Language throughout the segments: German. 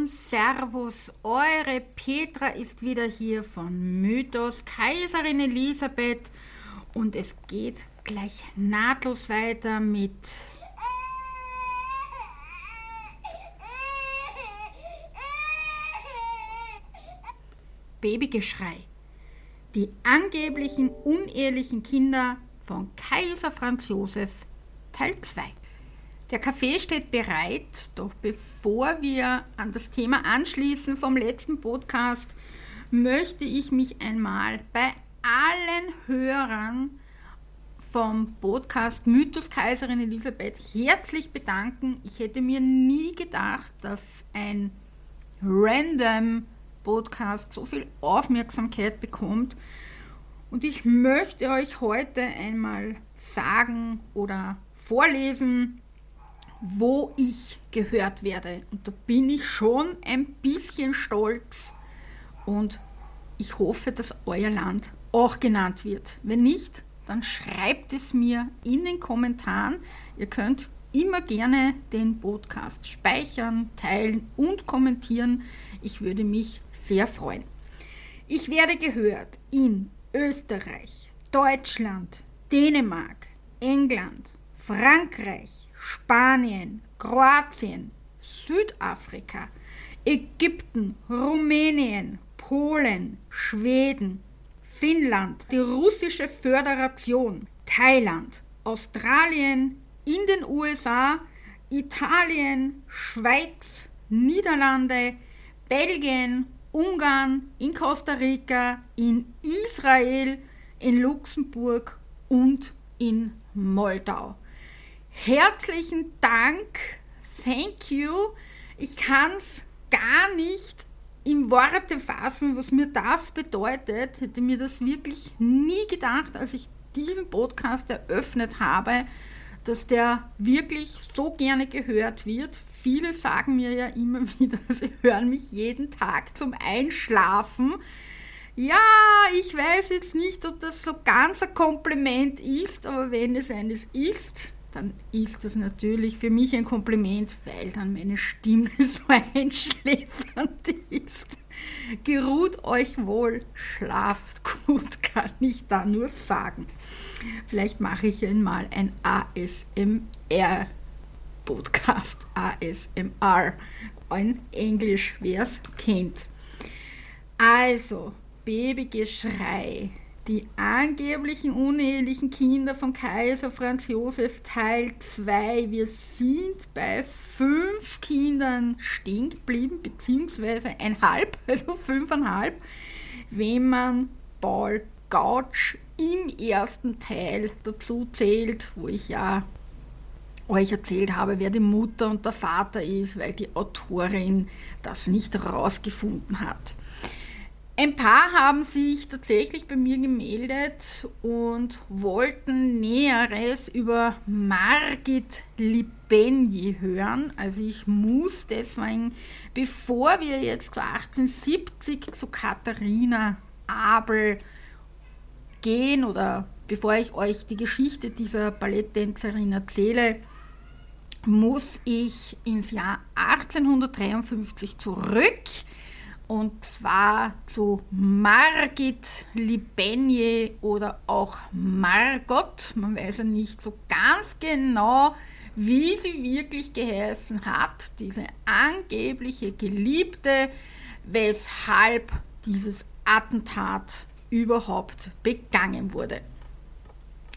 Und Servus, eure Petra ist wieder hier von Mythos Kaiserin Elisabeth und es geht gleich nahtlos weiter mit Babygeschrei. Die angeblichen unehelichen Kinder von Kaiser Franz Josef Teil 2. Der Kaffee steht bereit, doch bevor wir an das Thema anschließen vom letzten Podcast, möchte ich mich einmal bei allen Hörern vom Podcast Mythos Kaiserin Elisabeth herzlich bedanken. Ich hätte mir nie gedacht, dass ein random Podcast so viel Aufmerksamkeit bekommt. Und ich möchte euch heute einmal sagen oder vorlesen, wo ich gehört werde. Und da bin ich schon ein bisschen stolz und ich hoffe, dass euer Land auch genannt wird. Wenn nicht, dann schreibt es mir in den Kommentaren. Ihr könnt immer gerne den Podcast speichern, teilen und kommentieren. Ich würde mich sehr freuen. Ich werde gehört in Österreich, Deutschland, Dänemark, England, Frankreich, Spanien, Kroatien, Südafrika, Ägypten, Rumänien, Polen, Schweden, Finnland, die russische Föderation, Thailand, Australien, in den USA, Italien, Schweiz, Niederlande, Belgien, Ungarn, in Costa Rica, in Israel, in Luxemburg und in Moldau. Herzlichen Dank, thank you. Ich kann es gar nicht in Worte fassen, was mir das bedeutet. Hätte mir das wirklich nie gedacht, als ich diesen Podcast eröffnet habe, dass der wirklich so gerne gehört wird. Viele sagen mir ja immer wieder, sie hören mich jeden Tag zum Einschlafen. Ja, ich weiß jetzt nicht, ob das so ganz ein Kompliment ist, aber wenn es eines ist, dann ist das natürlich für mich ein Kompliment, weil dann meine Stimme so einschläfernd ist. Geruht euch wohl, schlaft gut, kann ich da nur sagen. Vielleicht mache ich einmal ein ASMR-Podcast, ASMR, in Englisch, wer es kennt. Also, Babygeschrei die angeblichen unehelichen Kinder von Kaiser Franz Josef Teil 2. Wir sind bei fünf Kindern stehen geblieben, beziehungsweise ein halb, also fünfeinhalb, wenn man Paul Gautsch im ersten Teil dazu zählt, wo ich ja euch erzählt habe, wer die Mutter und der Vater ist, weil die Autorin das nicht herausgefunden hat. Ein paar haben sich tatsächlich bei mir gemeldet und wollten Näheres über Margit Libenji hören. Also ich muss deswegen, bevor wir jetzt zu 1870 zu Katharina Abel gehen oder bevor ich euch die Geschichte dieser Balletttänzerin erzähle, muss ich ins Jahr 1853 zurück und zwar zu Margit Libenje oder auch Margot. Man weiß ja nicht so ganz genau, wie sie wirklich geheißen hat, diese angebliche Geliebte, weshalb dieses Attentat überhaupt begangen wurde.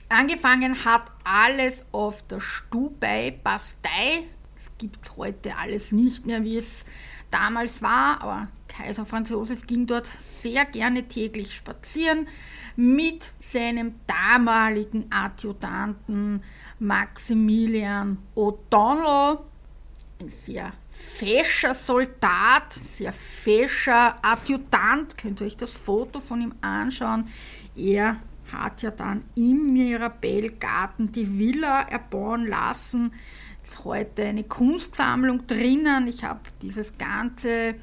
Angefangen hat alles auf der Stubei Bastei. Es gibt heute alles nicht mehr, wie es damals war, aber Kaiser Franz Josef ging dort sehr gerne täglich spazieren mit seinem damaligen Adjutanten Maximilian O'Donnell, ein sehr fescher Soldat, sehr fescher Adjutant, könnt ihr euch das Foto von ihm anschauen. Er hat ja dann im Mirabellgarten die Villa erbauen lassen. Ist heute eine Kunstsammlung drinnen. Ich habe dieses ganze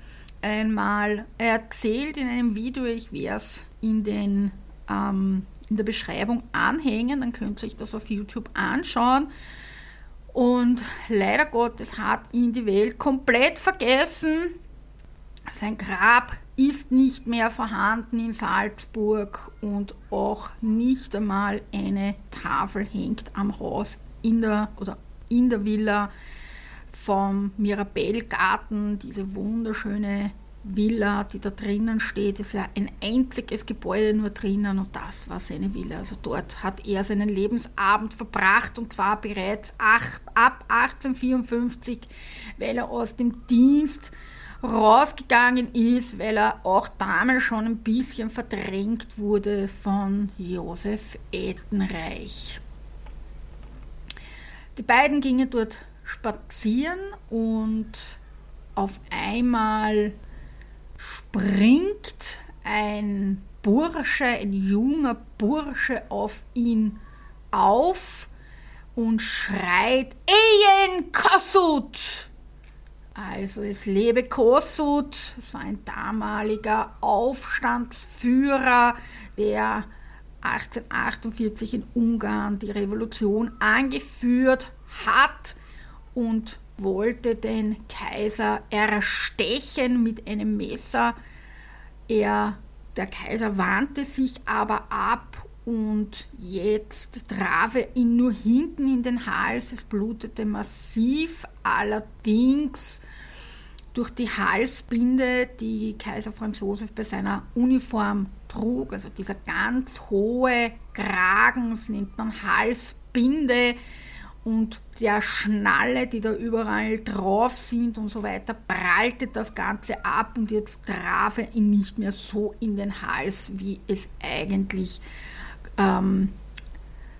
einmal erzählt in einem Video. Ich werde es in, ähm, in der Beschreibung anhängen, dann könnt ihr euch das auf YouTube anschauen. Und leider Gottes hat ihn die Welt komplett vergessen. Sein Grab ist nicht mehr vorhanden in Salzburg und auch nicht einmal eine Tafel hängt am Haus in der oder in der Villa vom Mirabellgarten, diese wunderschöne Villa, die da drinnen steht, ist ja ein einziges Gebäude nur drinnen und das war seine Villa. Also dort hat er seinen Lebensabend verbracht und zwar bereits ab 1854, weil er aus dem Dienst rausgegangen ist, weil er auch damals schon ein bisschen verdrängt wurde von Josef Ettenreich. Die beiden gingen dort spazieren und auf einmal springt ein Bursche, ein junger Bursche auf ihn auf und schreit Ejen Kossuth! Also es lebe Kossuth, es war ein damaliger Aufstandsführer, der 1848 in Ungarn die Revolution angeführt hat und wollte den Kaiser erstechen mit einem Messer. Er, der Kaiser wandte sich aber ab und jetzt traf er ihn nur hinten in den Hals. Es blutete massiv, allerdings durch die Halsbinde, die Kaiser Franz Josef bei seiner Uniform trug, also dieser ganz hohe Kragen, das nennt man Halsbinde, und der Schnalle, die da überall drauf sind und so weiter, prallte das Ganze ab und jetzt traf er ihn nicht mehr so in den Hals, wie es eigentlich ähm,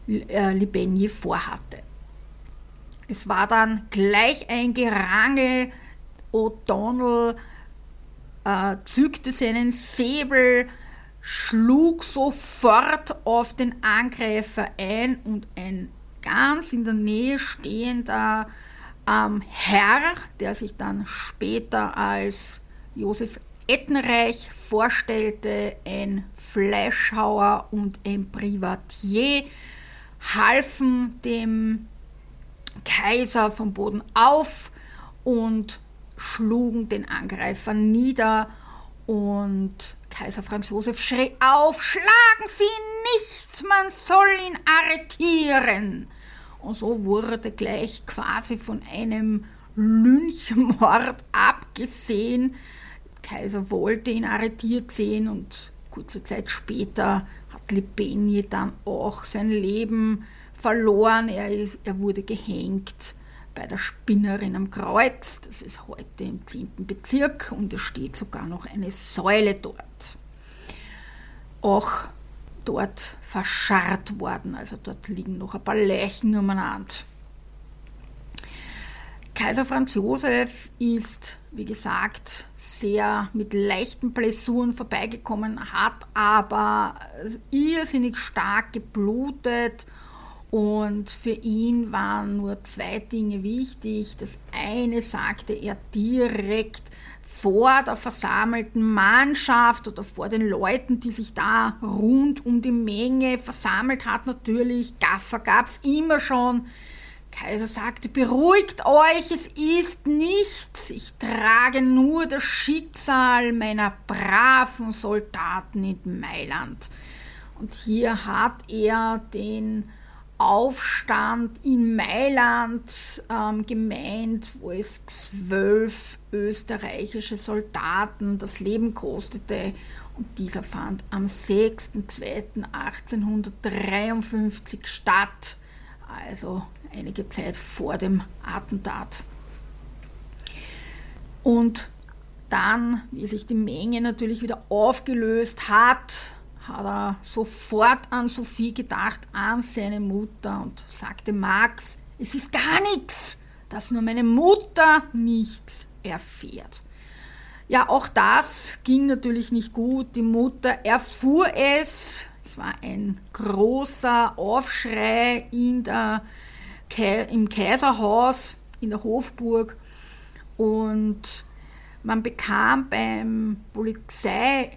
äh, Libeni vorhatte. Es war dann gleich ein Gerangel. O'Donnell äh, zückte seinen Säbel, schlug sofort auf den Angreifer ein und ein ganz in der Nähe stehender ähm, Herr, der sich dann später als Josef Ettenreich vorstellte, ein Fleischhauer und ein Privatier, halfen dem Kaiser vom Boden auf und schlugen den Angreifer nieder und Kaiser Franz Josef schrie auf, schlagen Sie nicht, man soll ihn arretieren. Und so wurde gleich quasi von einem Lynchmord abgesehen. Kaiser wollte ihn arretiert sehen und kurze Zeit später hat Libeni dann auch sein Leben verloren. Er, ist, er wurde gehängt bei der Spinnerin am Kreuz. Das ist heute im 10. Bezirk und es steht sogar noch eine Säule dort. Auch dort verscharrt worden, also dort liegen noch ein paar Leichen umeinander. Kaiser Franz Josef ist, wie gesagt, sehr mit leichten Blessuren vorbeigekommen, hat aber irrsinnig stark geblutet und für ihn waren nur zwei Dinge wichtig. Das eine sagte er direkt vor der versammelten Mannschaft oder vor den Leuten, die sich da rund um die Menge versammelt hat. Natürlich, Gaffer gab es immer schon. Kaiser sagte, beruhigt euch, es ist nichts, ich trage nur das Schicksal meiner braven Soldaten in Mailand. Und hier hat er den Aufstand in Mailand ähm, gemeint, wo es zwölf österreichische Soldaten das Leben kostete. Und dieser fand am 6.2.1853 statt, also einige Zeit vor dem Attentat. Und dann, wie sich die Menge natürlich wieder aufgelöst hat, hat er sofort an Sophie gedacht, an seine Mutter und sagte, Max, es ist gar nichts, dass nur meine Mutter nichts erfährt. Ja, auch das ging natürlich nicht gut. Die Mutter erfuhr es. Es war ein großer Aufschrei in der, im Kaiserhaus, in der Hofburg. Und man bekam beim Polizei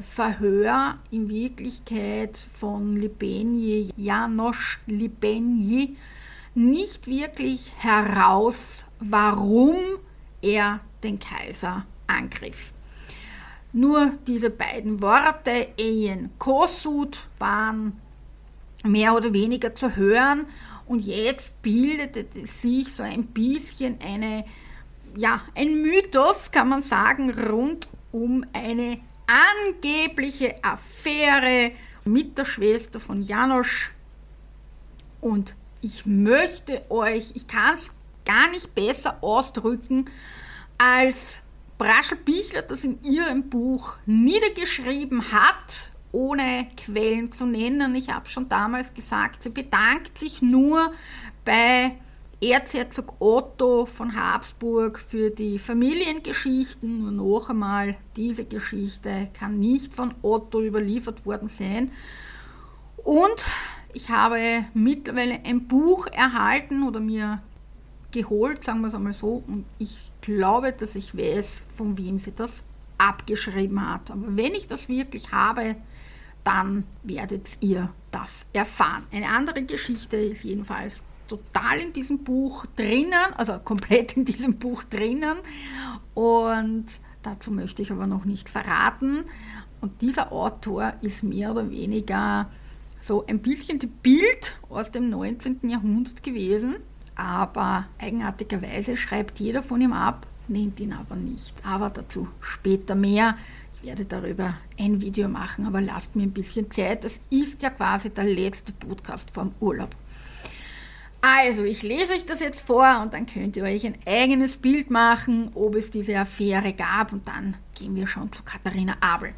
Verhör in Wirklichkeit von Libeni, Janosch Libeni, nicht wirklich heraus, warum er den Kaiser angriff. Nur diese beiden Worte, Ejen Kosut, waren mehr oder weniger zu hören und jetzt bildete sich so ein bisschen eine, ja, ein Mythos, kann man sagen, rund um eine angebliche Affäre mit der Schwester von Janosch. Und ich möchte euch, ich kann es gar nicht besser ausdrücken, als Braschel Bichler das in ihrem Buch niedergeschrieben hat, ohne Quellen zu nennen. Ich habe schon damals gesagt, sie bedankt sich nur bei Erzherzog Otto von Habsburg für die Familiengeschichten. Nur noch einmal, diese Geschichte kann nicht von Otto überliefert worden sein. Und ich habe mittlerweile ein Buch erhalten oder mir geholt, sagen wir es einmal so, und ich glaube, dass ich weiß, von wem sie das abgeschrieben hat. Aber wenn ich das wirklich habe, dann werdet ihr das erfahren. Eine andere Geschichte ist jedenfalls total in diesem Buch drinnen, also komplett in diesem Buch drinnen. Und dazu möchte ich aber noch nichts verraten. Und dieser Autor ist mehr oder weniger so ein bisschen die Bild aus dem 19. Jahrhundert gewesen. Aber eigenartigerweise schreibt jeder von ihm ab, nennt ihn aber nicht. Aber dazu später mehr. Ich werde darüber ein Video machen, aber lasst mir ein bisschen Zeit. Das ist ja quasi der letzte Podcast vom Urlaub. Also, ich lese euch das jetzt vor und dann könnt ihr euch ein eigenes Bild machen, ob es diese Affäre gab und dann gehen wir schon zu Katharina Abel.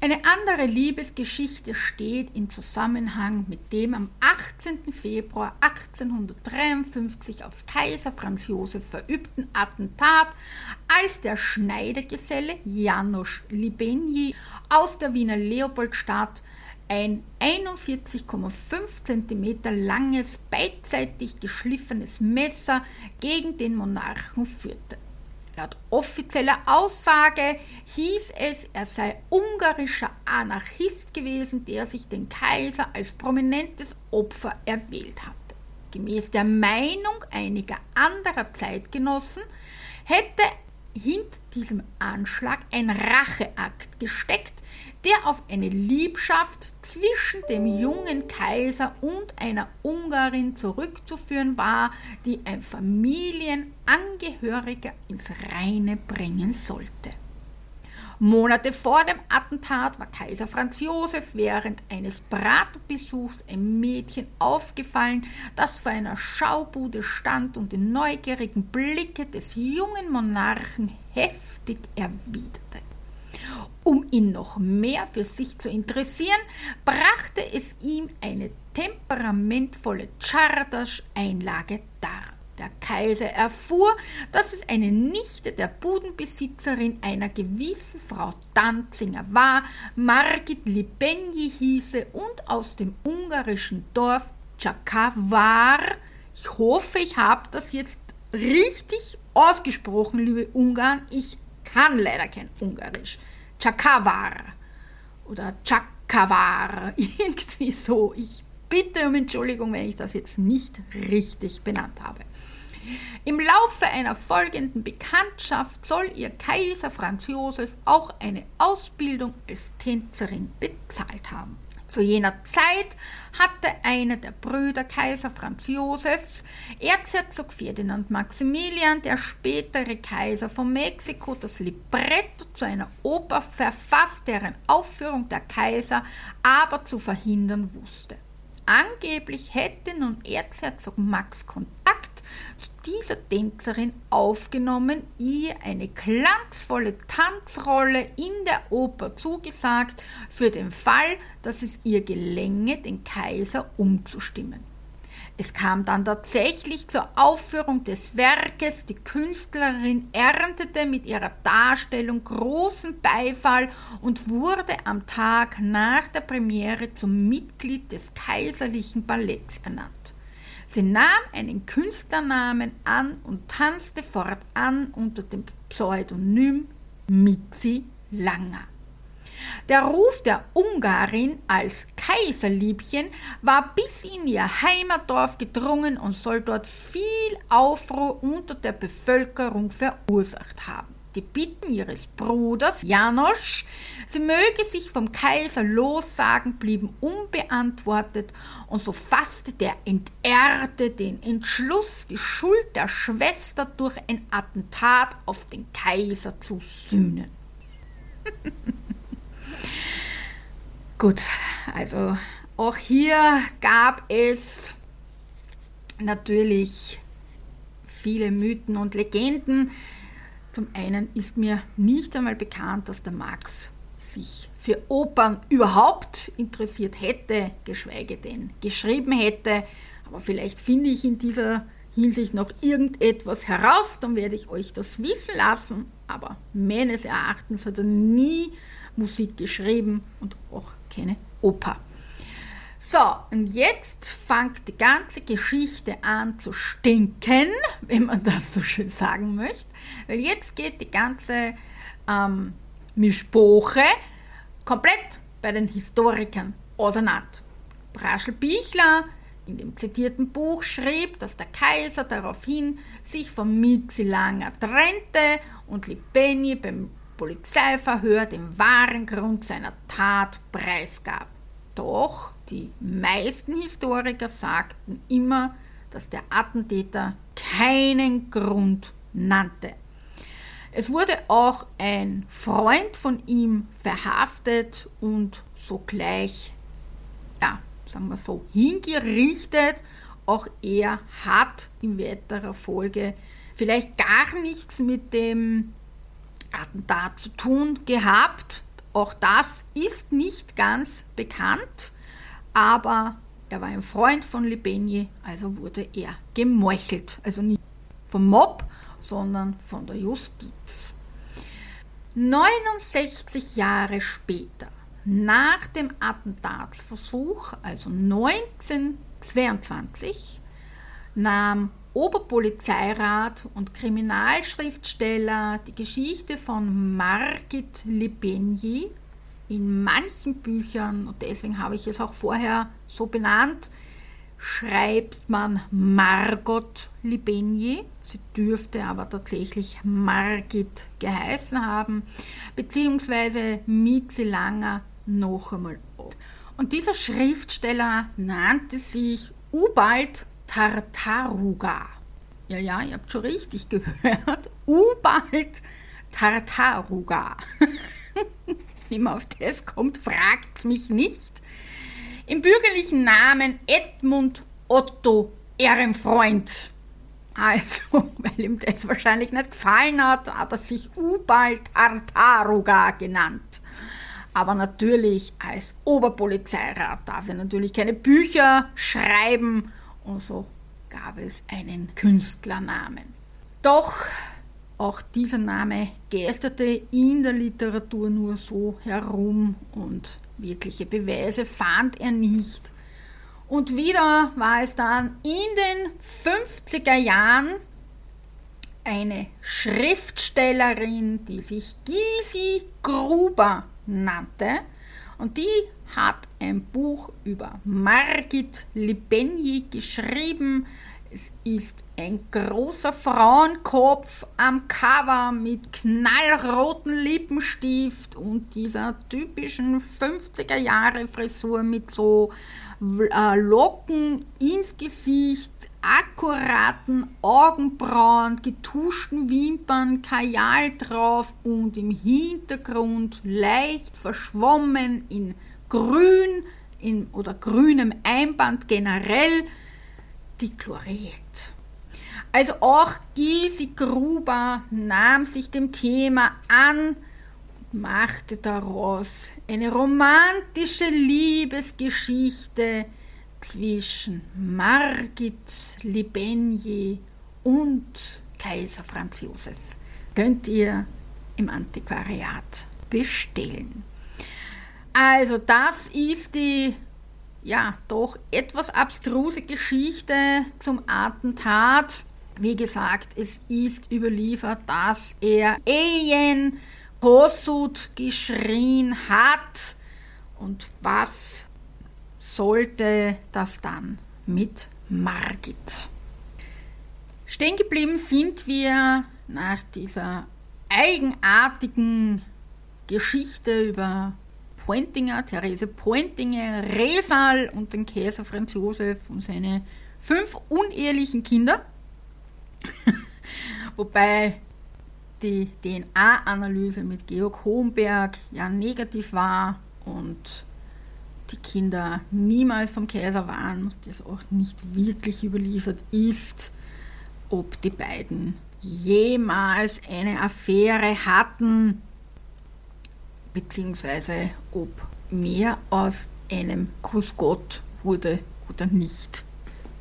Eine andere Liebesgeschichte steht in Zusammenhang mit dem am 18. Februar 1853 auf Kaiser Franz Josef verübten Attentat, als der Schneidergeselle Janusz Libenji aus der Wiener Leopoldstadt ein 41,5 cm langes, beidseitig geschliffenes Messer gegen den Monarchen führte. Laut offizieller Aussage hieß es, er sei ungarischer Anarchist gewesen, der sich den Kaiser als prominentes Opfer erwählt hatte. Gemäß der Meinung einiger anderer Zeitgenossen hätte hinter diesem Anschlag ein Racheakt gesteckt, der auf eine Liebschaft zwischen dem jungen Kaiser und einer Ungarin zurückzuführen war, die ein Familienangehöriger ins Reine bringen sollte. Monate vor dem Attentat war Kaiser Franz Josef während eines Bratbesuchs ein Mädchen aufgefallen, das vor einer Schaubude stand und die neugierigen Blicke des jungen Monarchen heftig erwiderte. Um ihn noch mehr für sich zu interessieren, brachte es ihm eine temperamentvolle Czardasch-Einlage dar. Der Kaiser erfuhr, dass es eine Nichte der Budenbesitzerin einer gewissen Frau Danzinger war, Margit Libenji hieße und aus dem ungarischen Dorf Csakavar, ich hoffe, ich habe das jetzt richtig ausgesprochen, liebe Ungarn, ich kann leider kein Ungarisch, Chakavar oder Chakavar, irgendwie so. Ich bitte um Entschuldigung, wenn ich das jetzt nicht richtig benannt habe. Im Laufe einer folgenden Bekanntschaft soll ihr Kaiser Franz Josef auch eine Ausbildung als Tänzerin bezahlt haben. Zu jener Zeit hatte einer der Brüder Kaiser Franz Josefs, Erzherzog Ferdinand Maximilian, der spätere Kaiser von Mexiko, das Libretto zu einer Oper verfasst, deren Aufführung der Kaiser aber zu verhindern wusste. Angeblich hätte nun Erzherzog Max Kontakt zu dieser Tänzerin aufgenommen, ihr eine glanzvolle Tanzrolle in der Oper zugesagt, für den Fall, dass es ihr gelänge, den Kaiser umzustimmen. Es kam dann tatsächlich zur Aufführung des Werkes. Die Künstlerin erntete mit ihrer Darstellung großen Beifall und wurde am Tag nach der Premiere zum Mitglied des kaiserlichen Balletts ernannt. Sie nahm einen Künstlernamen an und tanzte fortan unter dem Pseudonym Mitzi Langer. Der Ruf der Ungarin als Kaiserliebchen war bis in ihr Heimatdorf gedrungen und soll dort viel Aufruhr unter der Bevölkerung verursacht haben. Die Bitten ihres Bruders Janosch, sie möge sich vom Kaiser lossagen, blieben unbeantwortet und so fasste der Entehrte den Entschluss, die Schuld der Schwester durch ein Attentat auf den Kaiser zu sühnen. Gut, also auch hier gab es natürlich viele Mythen und Legenden. Zum einen ist mir nicht einmal bekannt, dass der Max sich für Opern überhaupt interessiert hätte, geschweige denn geschrieben hätte. Aber vielleicht finde ich in dieser Hinsicht noch irgendetwas heraus, dann werde ich euch das wissen lassen. Aber meines Erachtens hat er nie Musik geschrieben und auch keine Oper. So, und jetzt fängt die ganze Geschichte an zu stinken, wenn man das so schön sagen möchte. Weil jetzt geht die ganze ähm, Mischpoche komplett bei den Historikern auseinander. Braschel Bichler in dem zitierten Buch schrieb, dass der Kaiser daraufhin sich von Mizi Langer trennte und Libeni beim Polizeiverhör den wahren Grund seiner Tat preisgab. Doch die meisten Historiker sagten immer, dass der Attentäter keinen Grund nannte. Es wurde auch ein Freund von ihm verhaftet und sogleich, ja, sagen wir so, hingerichtet. Auch er hat in weiterer Folge vielleicht gar nichts mit dem Attentat zu tun gehabt. Auch das ist nicht ganz bekannt, aber er war ein Freund von Libeni, also wurde er gemeuchelt. Also nicht vom Mob, sondern von der Justiz. 69 Jahre später, nach dem Attentatsversuch, also 1922, nahm Oberpolizeirat und Kriminalschriftsteller die Geschichte von Margit Libenji in manchen Büchern, und deswegen habe ich es auch vorher so benannt, schreibt man Margot Libenji. Sie dürfte aber tatsächlich Margit geheißen haben, beziehungsweise Mietze Langer noch einmal. Und dieser Schriftsteller nannte sich Ubald Tartaruga. Ja, ja, ihr habt schon richtig gehört. Ubald Tartaruga. Wie man auf das kommt, fragt mich nicht. Im bürgerlichen Namen Edmund Otto Ehrenfreund. Also, weil ihm das wahrscheinlich nicht gefallen hat, hat er sich Ubald Tartaruga genannt. Aber natürlich als Oberpolizeirat darf er natürlich keine Bücher schreiben und so gab es einen Künstlernamen. Doch auch dieser Name geisterte in der Literatur nur so herum und wirkliche Beweise fand er nicht. Und wieder war es dann in den 50er Jahren eine Schriftstellerin, die sich Gysi Gruber nannte und die hat ein Buch über Margit Libenji geschrieben. Es ist ein großer Frauenkopf am Cover mit knallroten Lippenstift und dieser typischen 50er Jahre Frisur mit so äh, Locken ins Gesicht, akkuraten Augenbrauen, getuschten Wimpern, Kajal drauf und im Hintergrund leicht verschwommen in grün in, oder grünem Einband generell die Gloriette. Also auch Gysi Gruber nahm sich dem Thema an und machte daraus eine romantische Liebesgeschichte zwischen Margit Libenje und Kaiser Franz Josef. Könnt ihr im Antiquariat bestellen. Also das ist die ja doch etwas abstruse Geschichte zum Attentat. Wie gesagt, es ist überliefert, dass er Ehen Kossuth geschrien hat und was sollte das dann mit Margit. Stehen geblieben sind wir nach dieser eigenartigen Geschichte über Pointinger, Therese Pointinger, Resal und den Kaiser Franz Josef und seine fünf unehelichen Kinder. Wobei die DNA-Analyse mit Georg Homberg ja negativ war und die Kinder niemals vom Kaiser waren, das auch nicht wirklich überliefert ist, ob die beiden jemals eine Affäre hatten, beziehungsweise ob mehr aus einem Gruß Gott wurde oder nicht.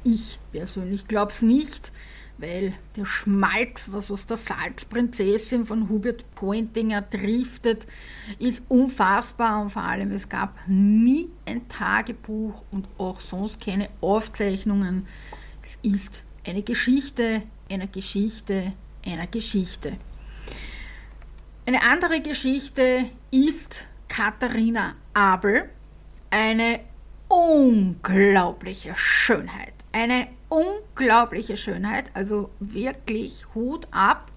Ich persönlich glaube es nicht, weil der Schmalz, was aus der Salzprinzessin von Hubert Pointinger driftet, ist unfassbar und vor allem es gab nie ein Tagebuch und auch sonst keine Aufzeichnungen. Es ist eine Geschichte einer Geschichte einer Geschichte. Eine andere Geschichte ist Katharina Abel, eine unglaubliche Schönheit. Eine unglaubliche Schönheit, also wirklich Hut ab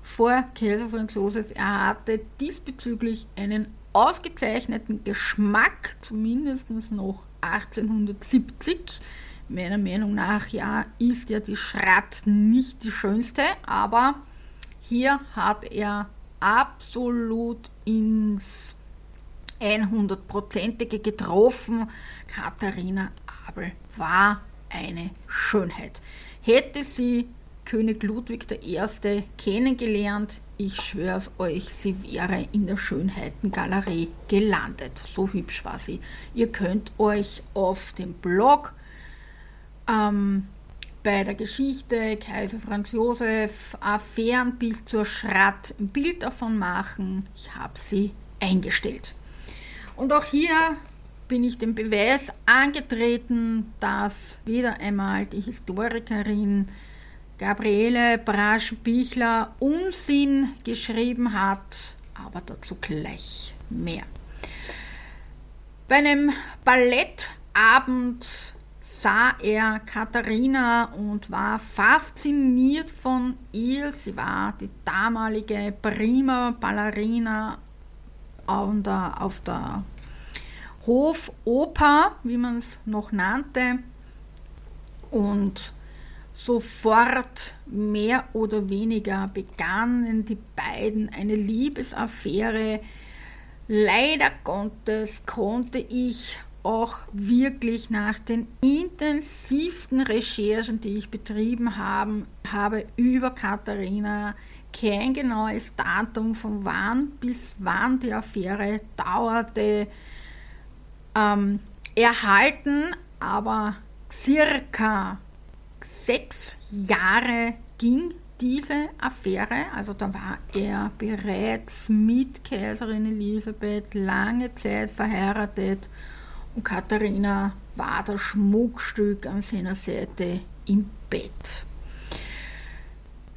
vor Kaiser Franz Josef. Er hatte diesbezüglich einen ausgezeichneten Geschmack, zumindest noch 1870. Meiner Meinung nach, ja, ist ja die Schratt nicht die schönste, aber hier hat er absolut ins 100%ige getroffen. Katharina Abel war eine Schönheit. Hätte sie König Ludwig I. kennengelernt, ich schwör's euch, sie wäre in der Schönheitengalerie gelandet. So hübsch war sie. Ihr könnt euch auf dem Blog ähm, bei der Geschichte Kaiser Franz Josef Affären bis zur Schratt ein Bild davon machen. Ich habe sie eingestellt. Und auch hier bin ich dem Beweis angetreten, dass wieder einmal die Historikerin Gabriele Brasch-Bichler Unsinn geschrieben hat, aber dazu gleich mehr. Bei einem Ballettabend sah er Katharina und war fasziniert von ihr. Sie war die damalige prima Ballerina auf der, auf der Hofoper, wie man es noch nannte. Und sofort mehr oder weniger begannen die beiden eine Liebesaffäre. Leider Gottes konnte ich auch wirklich nach den intensivsten Recherchen, die ich betrieben habe, habe über Katharina kein genaues Datum von wann bis wann die Affäre dauerte ähm, erhalten, aber circa sechs Jahre ging diese Affäre, also da war er bereits mit Kaiserin Elisabeth lange Zeit verheiratet und Katharina war das Schmuckstück an seiner Seite im Bett.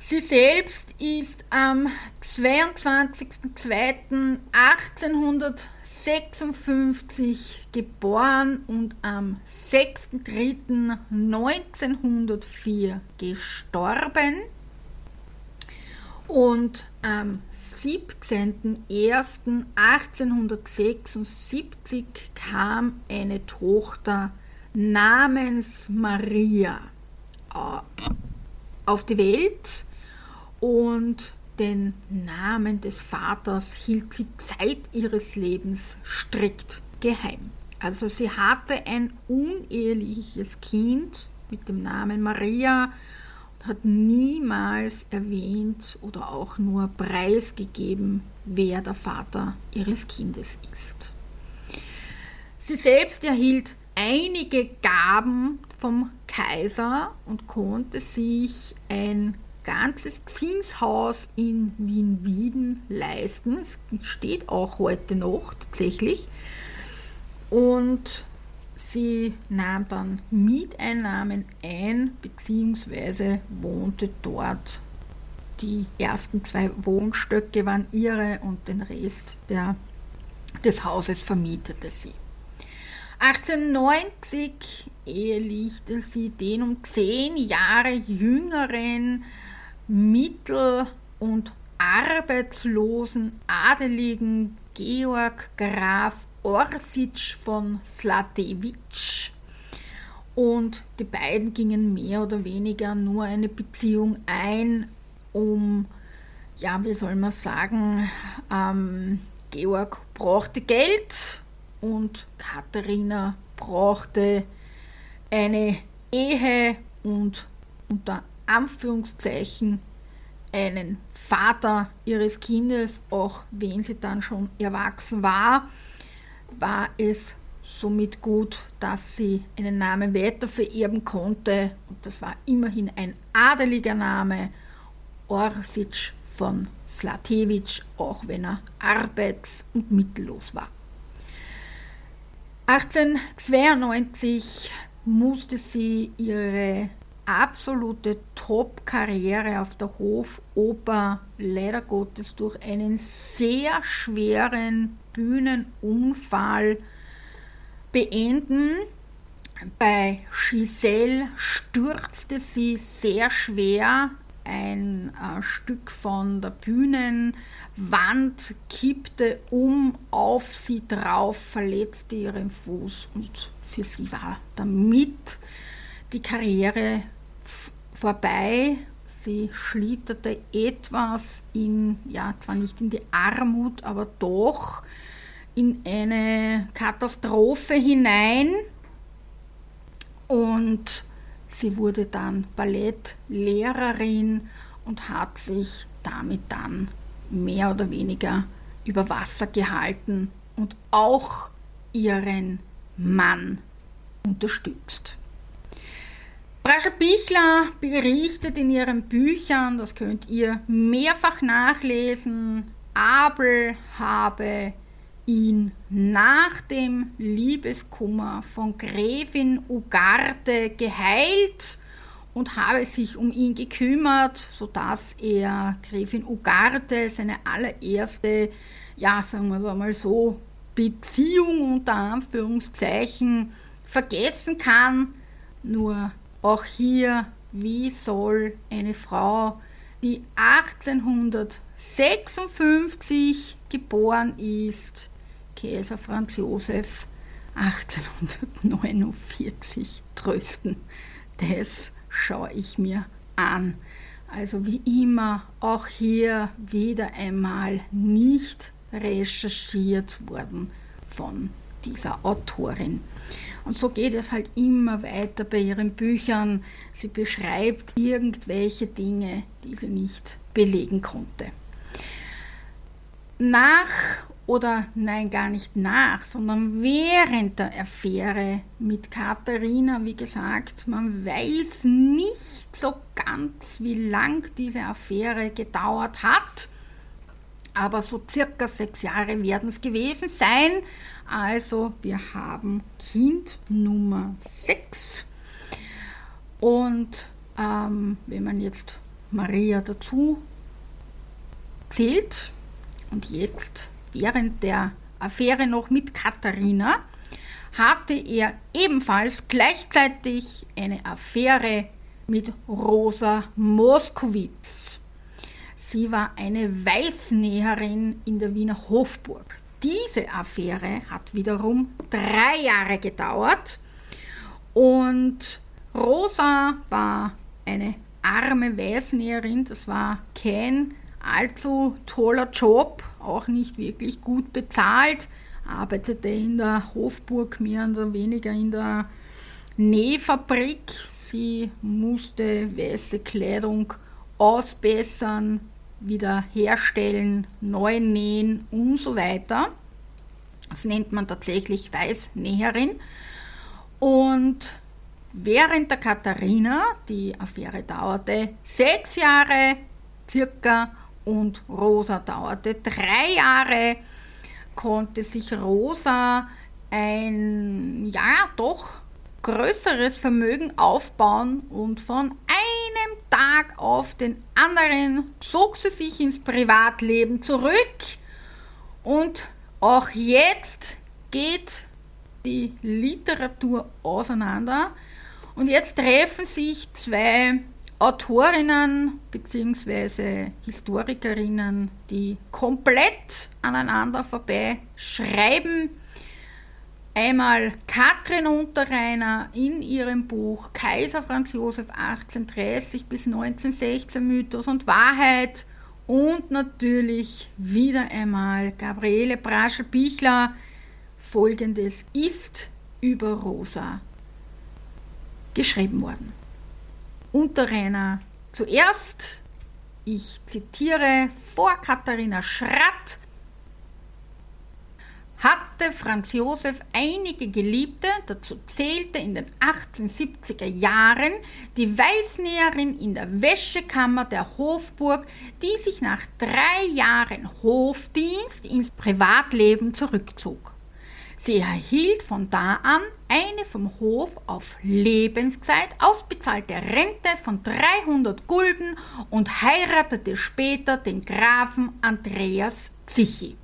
Sie selbst ist am 22.02.1856 geboren und am 6.03.1904 gestorben. Und am 17.01.1876 kam eine Tochter namens Maria äh, auf die Welt und den Namen des Vaters hielt sie Zeit ihres Lebens strikt geheim. Also sie hatte ein uneheliches Kind mit dem Namen Maria hat niemals erwähnt oder auch nur preisgegeben, wer der Vater ihres Kindes ist. Sie selbst erhielt einige Gaben vom Kaiser und konnte sich ein ganzes Zinshaus in Wien-Wieden leisten. Es steht auch heute noch tatsächlich. Und Sie nahm dann Mieteinnahmen ein bzw. wohnte dort. Die ersten zwei Wohnstöcke waren ihre und den Rest der, des Hauses vermietete sie. 1890 ehelichte sie den um zehn Jahre jüngeren Mittel- und arbeitslosen Adeligen Georg Graf Orsic von Slatewitsch. Und die beiden gingen mehr oder weniger nur eine Beziehung ein, um, ja, wie soll man sagen, ähm, Georg brauchte Geld und Katharina brauchte eine Ehe und unter Anführungszeichen einen Vater ihres Kindes, auch wenn sie dann schon erwachsen war, war es somit gut, dass sie einen Namen weiter vererben konnte. Und das war immerhin ein adeliger Name, Orsic von Slatewitsch, auch wenn er arbeits- und mittellos war. 1892 musste sie ihre absolute Top-Karriere auf der Hofoper leider Gottes durch einen sehr schweren Bühnenunfall beenden. Bei Giselle stürzte sie sehr schwer ein äh, Stück von der Bühnenwand kippte um auf sie drauf, verletzte ihren Fuß und für sie war damit die Karriere vorbei. Sie schlitterte etwas in, ja, zwar nicht in die Armut, aber doch in eine Katastrophe hinein. Und sie wurde dann Ballettlehrerin und hat sich damit dann mehr oder weniger über Wasser gehalten und auch ihren Mann unterstützt. Brascha Bichler berichtet in ihren Büchern, das könnt ihr mehrfach nachlesen, Abel habe ihn nach dem Liebeskummer von Gräfin Ugarte geheilt und habe sich um ihn gekümmert, sodass er Gräfin Ugarte seine allererste, ja, sagen wir es einmal so, Beziehung unter Anführungszeichen vergessen kann. Nur auch hier, wie soll eine Frau, die 1856 geboren ist, Kaiser Franz Josef 1849 trösten? Das schaue ich mir an. Also wie immer auch hier wieder einmal nicht recherchiert worden von dieser Autorin. Und so geht es halt immer weiter bei ihren Büchern. Sie beschreibt irgendwelche Dinge, die sie nicht belegen konnte. Nach oder nein, gar nicht nach, sondern während der Affäre mit Katharina, wie gesagt, man weiß nicht so ganz, wie lang diese Affäre gedauert hat, aber so circa sechs Jahre werden es gewesen sein. Also wir haben Kind Nummer 6. Und ähm, wenn man jetzt Maria dazu zählt und jetzt während der Affäre noch mit Katharina, hatte er ebenfalls gleichzeitig eine Affäre mit Rosa Moskowitz. Sie war eine Weißnäherin in der Wiener Hofburg. Diese Affäre hat wiederum drei Jahre gedauert und Rosa war eine arme Weißnäherin, das war kein allzu toller Job, auch nicht wirklich gut bezahlt, arbeitete in der Hofburg mehr oder weniger in der Nähfabrik. Sie musste weiße Kleidung ausbessern, wieder herstellen, neu nähen und so weiter. Das nennt man tatsächlich Weißnäherin. Und während der Katharina, die Affäre dauerte sechs Jahre circa und Rosa dauerte drei Jahre, konnte sich Rosa ein, ja, doch größeres Vermögen aufbauen und von einem Tag auf den anderen zog sie sich ins Privatleben zurück und auch jetzt geht die Literatur auseinander. Und jetzt treffen sich zwei Autorinnen bzw. Historikerinnen, die komplett aneinander vorbei schreiben. Einmal Katrin Unterreiner in ihrem Buch Kaiser Franz Josef 1830 bis 1916 Mythos und Wahrheit und natürlich wieder einmal Gabriele Braschel-Bichler. Folgendes ist über Rosa geschrieben worden. Unterreiner zuerst, ich zitiere vor Katharina Schratt, hatte Franz Josef einige Geliebte, dazu zählte in den 1870er Jahren die Weißnäherin in der Wäschekammer der Hofburg, die sich nach drei Jahren Hofdienst ins Privatleben zurückzog. Sie erhielt von da an eine vom Hof auf Lebenszeit ausbezahlte Rente von 300 Gulden und heiratete später den Grafen Andreas Zichi.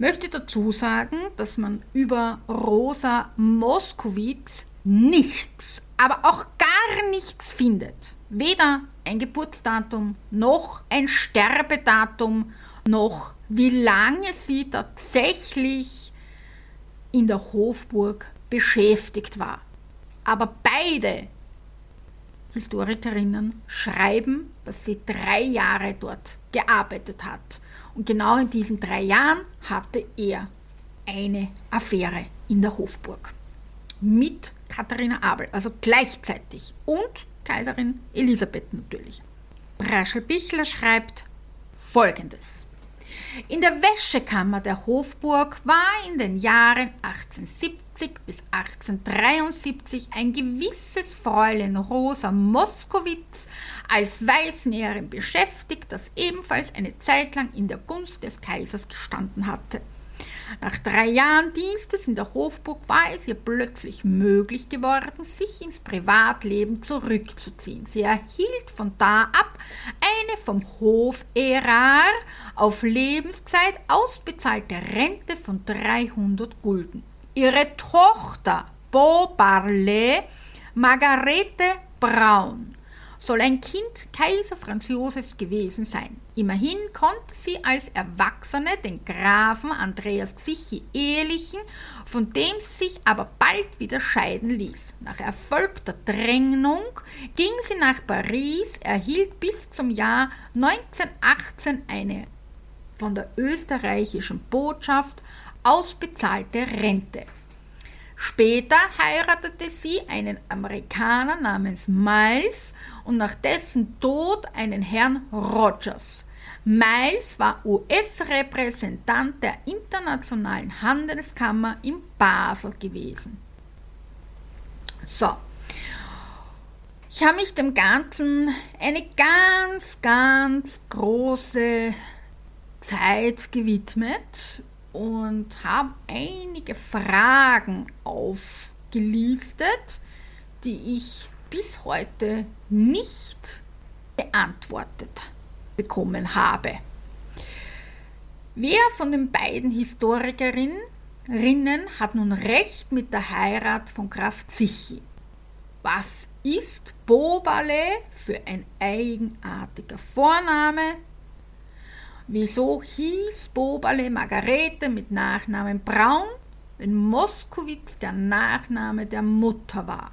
Möchte dazu sagen, dass man über Rosa Moskowitz nichts, aber auch gar nichts findet. Weder ein Geburtsdatum noch ein Sterbedatum noch wie lange sie tatsächlich in der Hofburg beschäftigt war. Aber beide Historikerinnen schreiben, dass sie drei Jahre dort gearbeitet hat. Und genau in diesen drei Jahren hatte er eine Affäre in der Hofburg mit Katharina Abel, also gleichzeitig und Kaiserin Elisabeth natürlich. Braschel-Bichler schreibt folgendes. In der Wäschekammer der Hofburg war in den Jahren 1870 bis 1873 ein gewisses Fräulein Rosa Moskowitz als Weißnäherin beschäftigt, das ebenfalls eine Zeit lang in der Gunst des Kaisers gestanden hatte. Nach drei Jahren Dienstes in der Hofburg war es ihr plötzlich möglich geworden, sich ins Privatleben zurückzuziehen. Sie erhielt von da ab eine vom Hof Erar auf Lebenszeit ausbezahlte Rente von 300 Gulden. Ihre Tochter Beau Barlet, Margarete Braun, soll ein Kind Kaiser Franz Josefs gewesen sein. Immerhin konnte sie als Erwachsene den Grafen Andreas Xichi ehelichen, von dem sie sich aber bald wieder scheiden ließ. Nach erfolgter Drängnung ging sie nach Paris, erhielt bis zum Jahr 1918 eine von der österreichischen Botschaft ausbezahlte Rente. Später heiratete sie einen Amerikaner namens Miles und nach dessen Tod einen Herrn Rogers. Miles war US-Repräsentant der Internationalen Handelskammer in Basel gewesen. So, ich habe mich dem Ganzen eine ganz, ganz große Zeit gewidmet und habe einige Fragen aufgelistet, die ich bis heute nicht beantwortet bekommen habe. Wer von den beiden Historikerinnen hat nun recht mit der Heirat von Graf Zichi? Was ist Bobale für ein eigenartiger Vorname? Wieso hieß Bobale Margarete mit Nachnamen Braun, wenn Moskowitz der Nachname der Mutter war?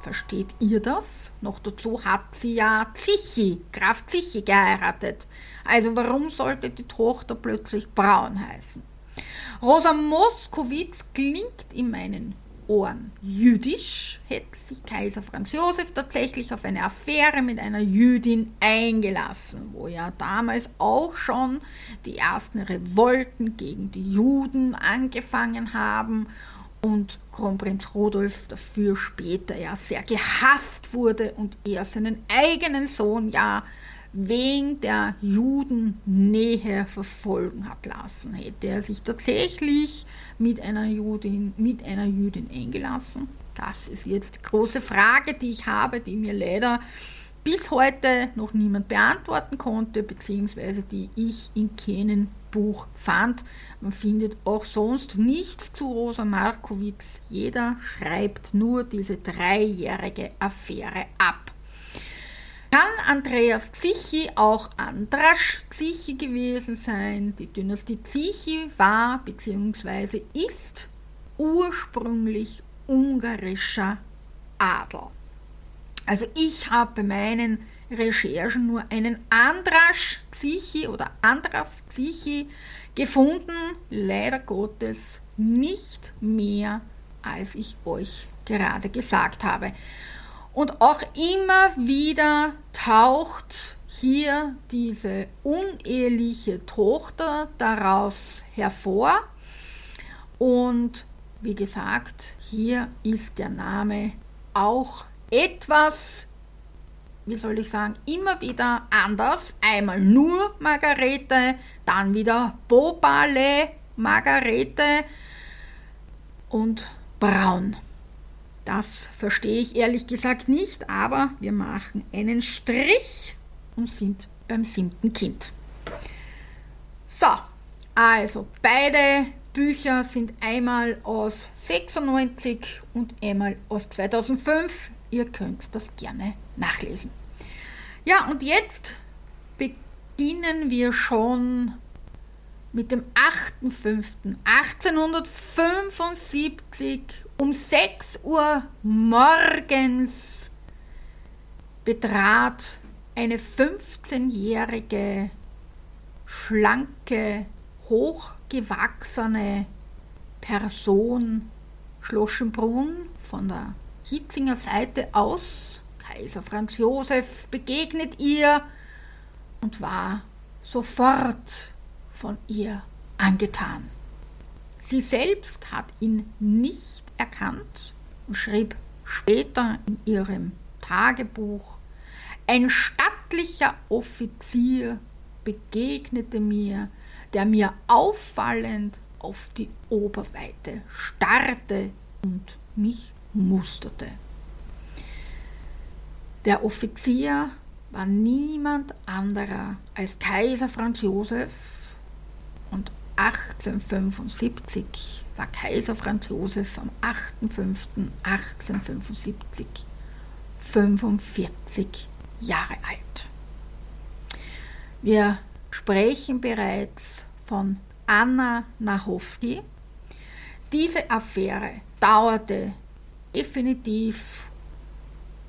Versteht ihr das? Noch dazu hat sie ja Zichi, Graf Zichi geheiratet. Also warum sollte die Tochter plötzlich Braun heißen? Rosa Moskowitz klingt in meinen Ohren. Jüdisch, hätte sich Kaiser Franz Josef tatsächlich auf eine Affäre mit einer Jüdin eingelassen, wo ja damals auch schon die ersten Revolten gegen die Juden angefangen haben und Kronprinz Rudolf dafür später ja sehr gehasst wurde und er seinen eigenen Sohn ja wegen der Judennähe verfolgen hat lassen. Hätte er sich tatsächlich mit einer Judin, mit einer Jüdin eingelassen? Das ist jetzt die große Frage, die ich habe, die mir leider bis heute noch niemand beantworten konnte, beziehungsweise die ich in keinen Buch fand. Man findet auch sonst nichts zu Rosa Markowitz. Jeder schreibt nur diese dreijährige Affäre ab. Kann Andreas Zichi auch Andrasch Zichi gewesen sein? Die Dynastie Zichi war bzw. ist ursprünglich ungarischer Adel. Also ich habe bei meinen Recherchen nur einen Andrasch Zichi oder Andras Zichi gefunden, leider Gottes nicht mehr, als ich euch gerade gesagt habe. Und auch immer wieder taucht hier diese uneheliche Tochter daraus hervor. Und wie gesagt, hier ist der Name auch etwas, wie soll ich sagen, immer wieder anders. Einmal nur Margarete, dann wieder Bobale Margarete und Braun. Das verstehe ich ehrlich gesagt nicht, aber wir machen einen Strich und sind beim siebten Kind. So, also beide Bücher sind einmal aus 96 und einmal aus 2005. Ihr könnt das gerne nachlesen. Ja, und jetzt beginnen wir schon mit dem 8.5.1875 um 6 Uhr morgens betrat eine 15-jährige, schlanke, hochgewachsene Person Schloschenbrunn von der Hitzinger Seite aus. Kaiser Franz Josef begegnet ihr und war sofort von ihr angetan. Sie selbst hat ihn nicht erkannt und schrieb später in ihrem Tagebuch, ein stattlicher Offizier begegnete mir, der mir auffallend auf die Oberweite starrte und mich musterte. Der Offizier war niemand anderer als Kaiser Franz Josef und 1875 war Kaiser Franz Josef am 8.5.1875 45 Jahre alt. Wir sprechen bereits von Anna Nachowski. Diese Affäre dauerte definitiv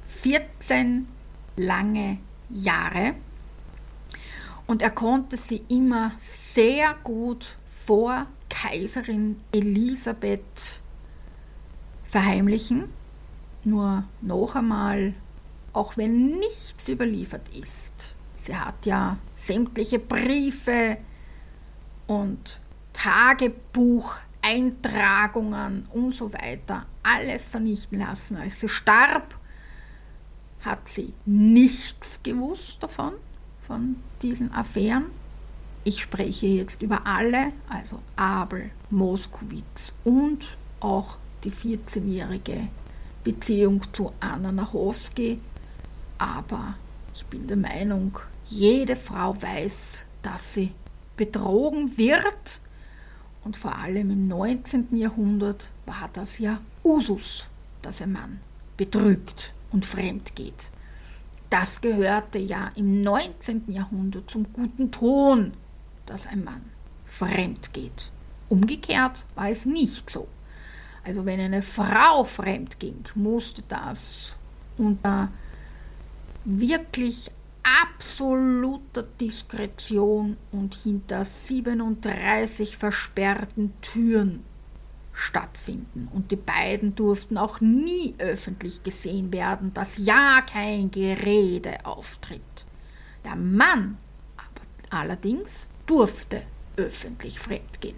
14 lange Jahre und er konnte sie immer sehr gut vor Kaiserin Elisabeth verheimlichen. Nur noch einmal, auch wenn nichts überliefert ist, sie hat ja sämtliche Briefe und Tagebucheintragungen und so weiter alles vernichten lassen. Als sie starb, hat sie nichts gewusst davon von diesen Affären. Ich spreche jetzt über alle, also Abel, Moskowitz und auch die 14-jährige Beziehung zu Anna Nachowski. Aber ich bin der Meinung, jede Frau weiß, dass sie betrogen wird. Und vor allem im 19. Jahrhundert war das ja Usus, dass ein Mann betrügt und fremd geht. Das gehörte ja im 19. Jahrhundert zum guten Ton, dass ein Mann fremd geht. Umgekehrt war es nicht so. Also wenn eine Frau fremd ging, musste das unter wirklich absoluter Diskretion und hinter 37 versperrten Türen stattfinden. Und die beiden durften auch nie öffentlich gesehen werden, dass ja kein Gerede auftritt. Der Mann allerdings durfte öffentlich fremdgehen.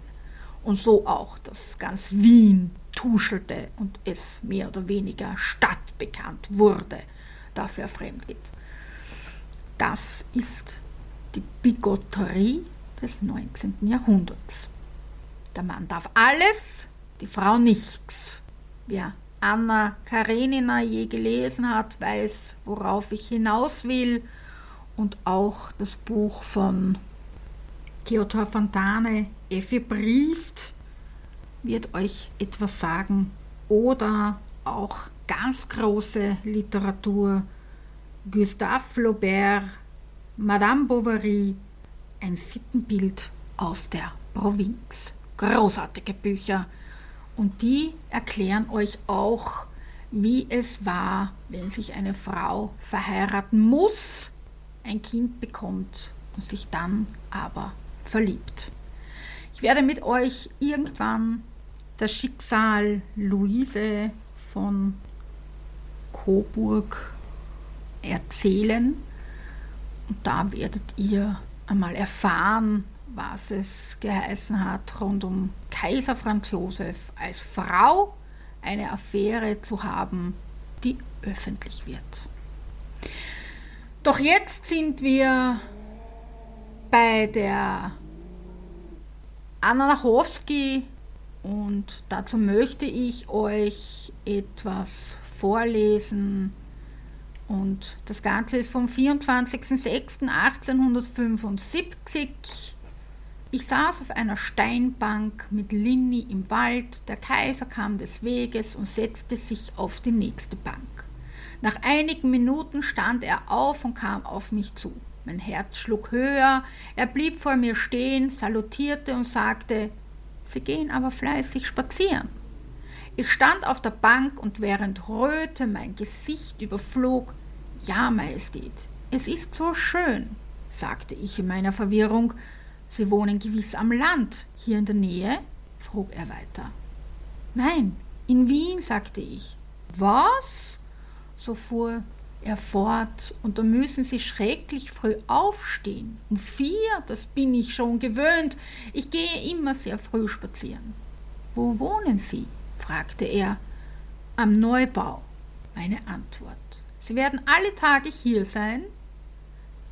Und so auch, dass ganz Wien tuschelte und es mehr oder weniger stadtbekannt wurde, dass er fremd geht. Das ist die Bigotterie des 19. Jahrhunderts. Der Mann darf alles, die Frau nichts. Wer Anna Karenina je gelesen hat, weiß, worauf ich hinaus will. Und auch das Buch von Theodor Fontane, Effi Briest wird euch etwas sagen oder auch ganz große Literatur, Gustave Flaubert, Madame Bovary, ein Sittenbild aus der Provinz. Großartige Bücher. Und die erklären euch auch, wie es war, wenn sich eine Frau verheiraten muss, ein Kind bekommt und sich dann aber verliebt. Ich werde mit euch irgendwann das Schicksal Luise von Coburg erzählen und da werdet ihr einmal erfahren, was es geheißen hat, rund um Kaiser Franz Josef als Frau eine Affäre zu haben, die öffentlich wird. Doch jetzt sind wir bei der Anna Lachowski und dazu möchte ich euch etwas vorlesen. Und das Ganze ist vom 24.06.1875. Ich saß auf einer Steinbank mit Linni im Wald, der Kaiser kam des Weges und setzte sich auf die nächste Bank. Nach einigen Minuten stand er auf und kam auf mich zu. Mein Herz schlug höher, er blieb vor mir stehen, salutierte und sagte, Sie gehen aber fleißig spazieren. Ich stand auf der Bank und während Röte mein Gesicht überflog, Ja, Majestät, es ist so schön, sagte ich in meiner Verwirrung. Sie wohnen gewiss am Land, hier in der Nähe? frug er weiter. Nein, in Wien, sagte ich. Was? so fuhr er fort, und da müssen Sie schrecklich früh aufstehen. Um vier, das bin ich schon gewöhnt. Ich gehe immer sehr früh spazieren. Wo wohnen Sie? fragte er. Am Neubau. Meine Antwort. Sie werden alle Tage hier sein?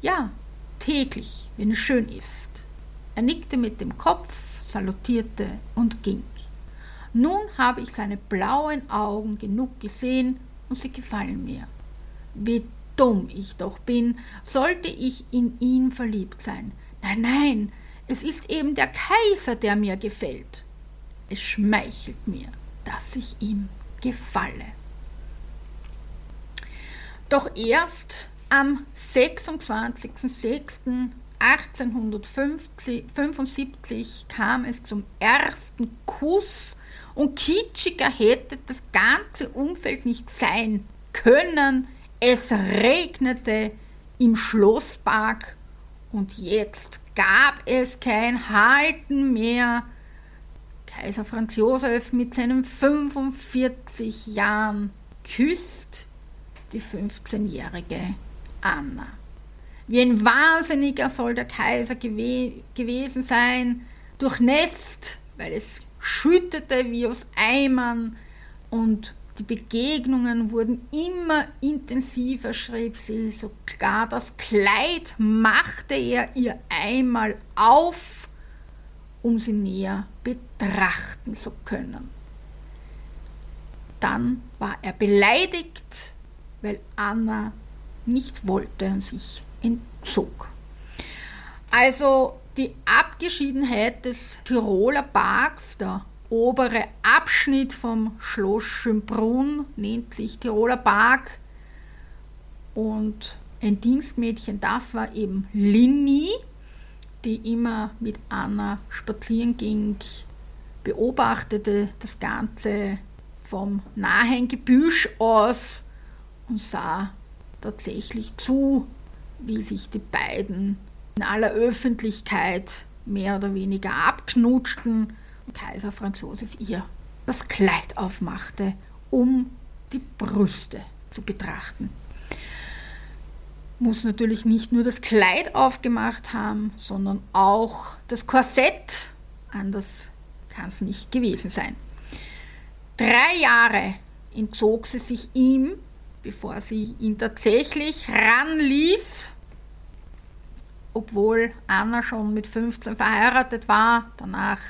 Ja, täglich, wenn es schön ist. Er nickte mit dem Kopf, salutierte und ging. Nun habe ich seine blauen Augen genug gesehen und sie gefallen mir. Wie dumm ich doch bin, sollte ich in ihn verliebt sein. Nein, nein, es ist eben der Kaiser, der mir gefällt. Es schmeichelt mir, dass ich ihm gefalle. Doch erst am 26.06.1875 kam es zum ersten Kuss und kitschiger hätte das ganze Umfeld nicht sein können. Es regnete im Schlosspark und jetzt gab es kein Halten mehr. Kaiser Franz Josef mit seinen 45 Jahren küsst die 15-jährige Anna. Wie ein Wahnsinniger soll der Kaiser gew gewesen sein, durchnässt, weil es schüttete wie aus Eimern und die Begegnungen wurden immer intensiver, schrieb sie. Sogar das Kleid machte er ihr einmal auf, um sie näher betrachten zu können. Dann war er beleidigt, weil Anna nicht wollte und sich entzog. Also die Abgeschiedenheit des Tiroler Parks, der obere Abschnitt vom Schloss Schönbrunn nennt sich Tiroler Park und ein Dienstmädchen, das war eben Linni, die immer mit Anna spazieren ging, beobachtete das Ganze vom nahen Gebüsch aus und sah tatsächlich zu, wie sich die beiden in aller Öffentlichkeit mehr oder weniger abknutschten und Kaiser Franz Josef ihr das Kleid aufmachte, um die Brüste zu betrachten. Muss natürlich nicht nur das Kleid aufgemacht haben, sondern auch das Korsett. Anders kann es nicht gewesen sein. Drei Jahre entzog sie sich ihm, bevor sie ihn tatsächlich ranließ obwohl Anna schon mit 15 verheiratet war, danach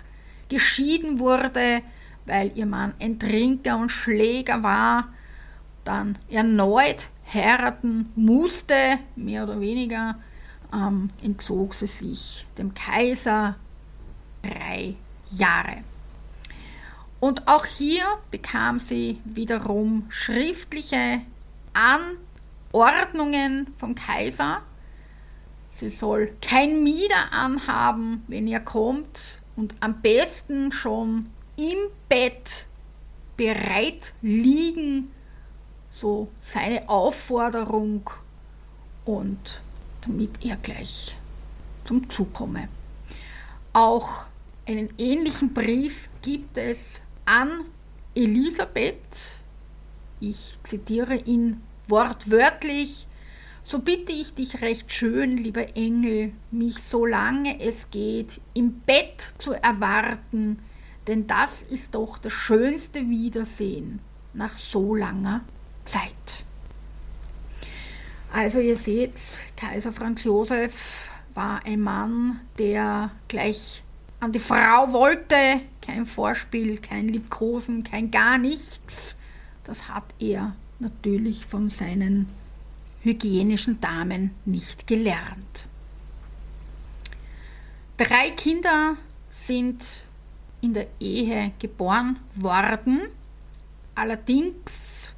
geschieden wurde, weil ihr Mann ein Trinker und Schläger war, dann erneut heiraten musste, mehr oder weniger, ähm, entzog sie sich dem Kaiser drei Jahre. Und auch hier bekam sie wiederum schriftliche Anordnungen vom Kaiser. Sie soll kein Mieder anhaben, wenn er kommt, und am besten schon im Bett bereit liegen, so seine Aufforderung und damit er gleich zum Zug komme. Auch einen ähnlichen Brief gibt es an Elisabeth. Ich zitiere ihn wortwörtlich. So bitte ich dich recht schön, lieber Engel, mich solange es geht im Bett zu erwarten, denn das ist doch das schönste Wiedersehen nach so langer Zeit. Also ihr seht, Kaiser Franz Josef war ein Mann, der gleich an die Frau wollte, kein Vorspiel, kein Liebkosen, kein gar nichts. Das hat er natürlich von seinen hygienischen Damen nicht gelernt. Drei Kinder sind in der Ehe geboren worden. Allerdings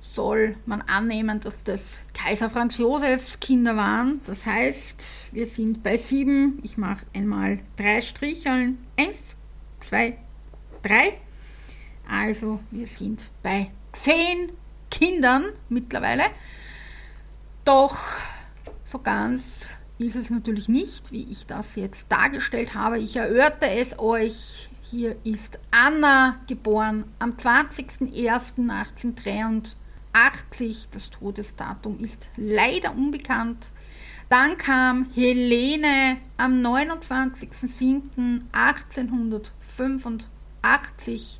soll man annehmen, dass das Kaiser Franz Josefs Kinder waren. Das heißt, wir sind bei sieben. Ich mache einmal drei Stricheln. Eins, zwei, drei. Also wir sind bei zehn Kindern mittlerweile. Doch so ganz ist es natürlich nicht, wie ich das jetzt dargestellt habe. Ich erörte es euch. Hier ist Anna geboren am 20.01.1883. Das Todesdatum ist leider unbekannt. Dann kam Helene am 29.07.1885.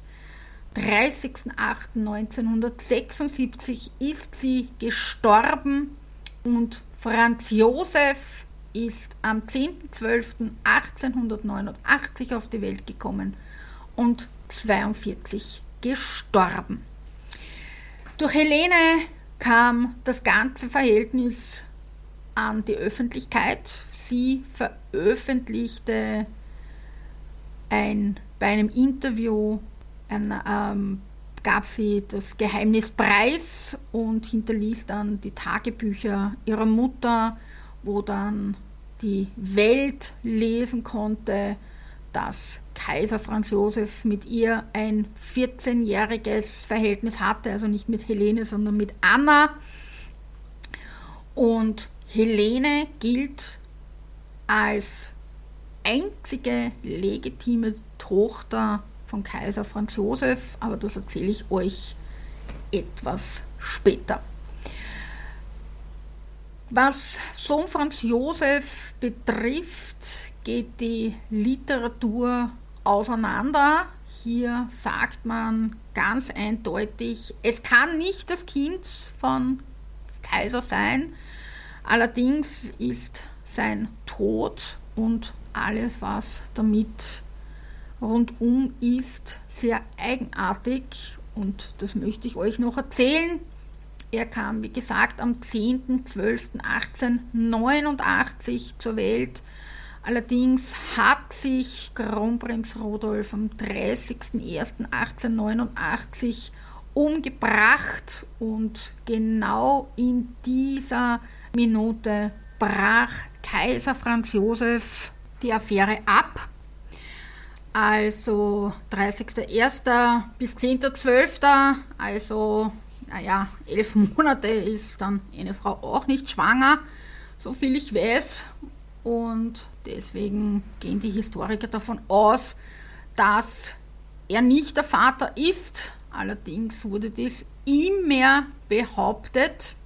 30.08.1976 ist sie gestorben und Franz Josef ist am 10.12.1889 auf die Welt gekommen und 42 gestorben. Durch Helene kam das ganze Verhältnis an die Öffentlichkeit. Sie veröffentlichte ein, bei einem Interview, ein, ähm, gab sie das Geheimnis preis und hinterließ dann die Tagebücher ihrer Mutter, wo dann die Welt lesen konnte, dass Kaiser Franz Josef mit ihr ein 14-jähriges Verhältnis hatte, also nicht mit Helene, sondern mit Anna. Und Helene gilt als einzige legitime Tochter von Kaiser Franz Josef, aber das erzähle ich euch etwas später. Was Sohn Franz Josef betrifft, geht die Literatur auseinander. Hier sagt man ganz eindeutig, es kann nicht das Kind von Kaiser sein. Allerdings ist sein Tod und alles, was damit rundum ist, sehr eigenartig und das möchte ich euch noch erzählen. Er kam, wie gesagt, am 10.12.1889 zur Welt. Allerdings hat sich Kronprinz Rudolf am 30.01.1889 umgebracht und genau in dieser Minute brach Kaiser Franz Josef die Affäre ab. Also 30.01. bis 10.12., also naja, elf Monate ist dann eine Frau auch nicht schwanger, so viel ich weiß. Und deswegen gehen die Historiker davon aus, dass er nicht der Vater ist. Allerdings wurde das immer behauptet.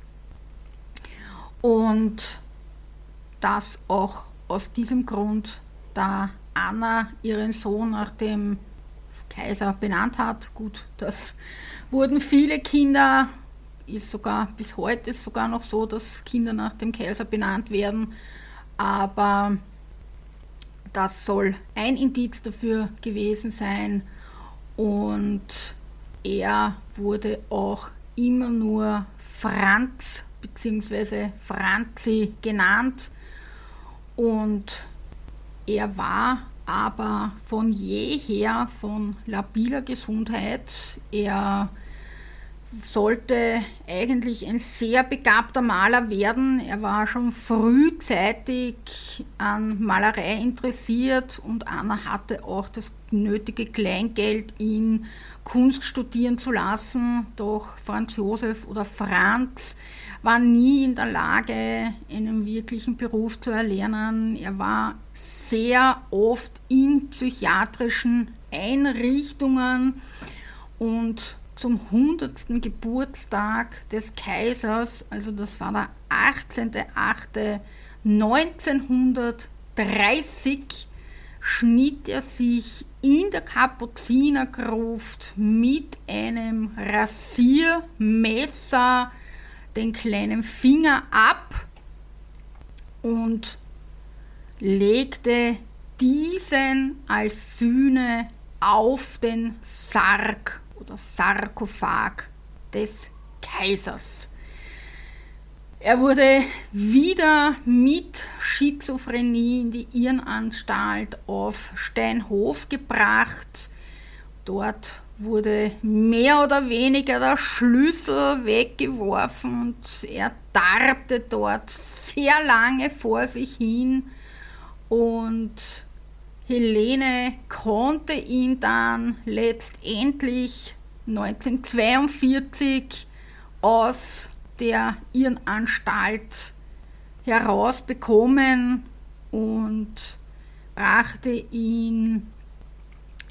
Und dass auch aus diesem Grund, da Anna ihren Sohn nach dem Kaiser benannt hat, gut, das wurden viele Kinder, ist sogar bis heute ist sogar noch so, dass Kinder nach dem Kaiser benannt werden, aber das soll ein Indiz dafür gewesen sein. Und er wurde auch immer nur Franz bzw. Franzi genannt. Und er war aber von jeher von labiler Gesundheit. Er sollte eigentlich ein sehr begabter Maler werden. Er war schon frühzeitig an Malerei interessiert und Anna hatte auch das nötige Kleingeld, ihn Kunst studieren zu lassen. Doch Franz Josef oder Franz war nie in der Lage, einen wirklichen Beruf zu erlernen. Er war sehr oft in psychiatrischen Einrichtungen und zum 100. Geburtstag des Kaisers, also das war der 18.08.1930, schnitt er sich in der Kapuzinergruft mit einem Rasiermesser den kleinen Finger ab und legte diesen als Sühne auf den Sarg oder Sarkophag des Kaisers. Er wurde wieder mit Schizophrenie in die Irrenanstalt auf Steinhof gebracht. Dort wurde mehr oder weniger der Schlüssel weggeworfen und er darbte dort sehr lange vor sich hin. Und Helene konnte ihn dann letztendlich 1942 aus der Irrenanstalt herausbekommen und brachte ihn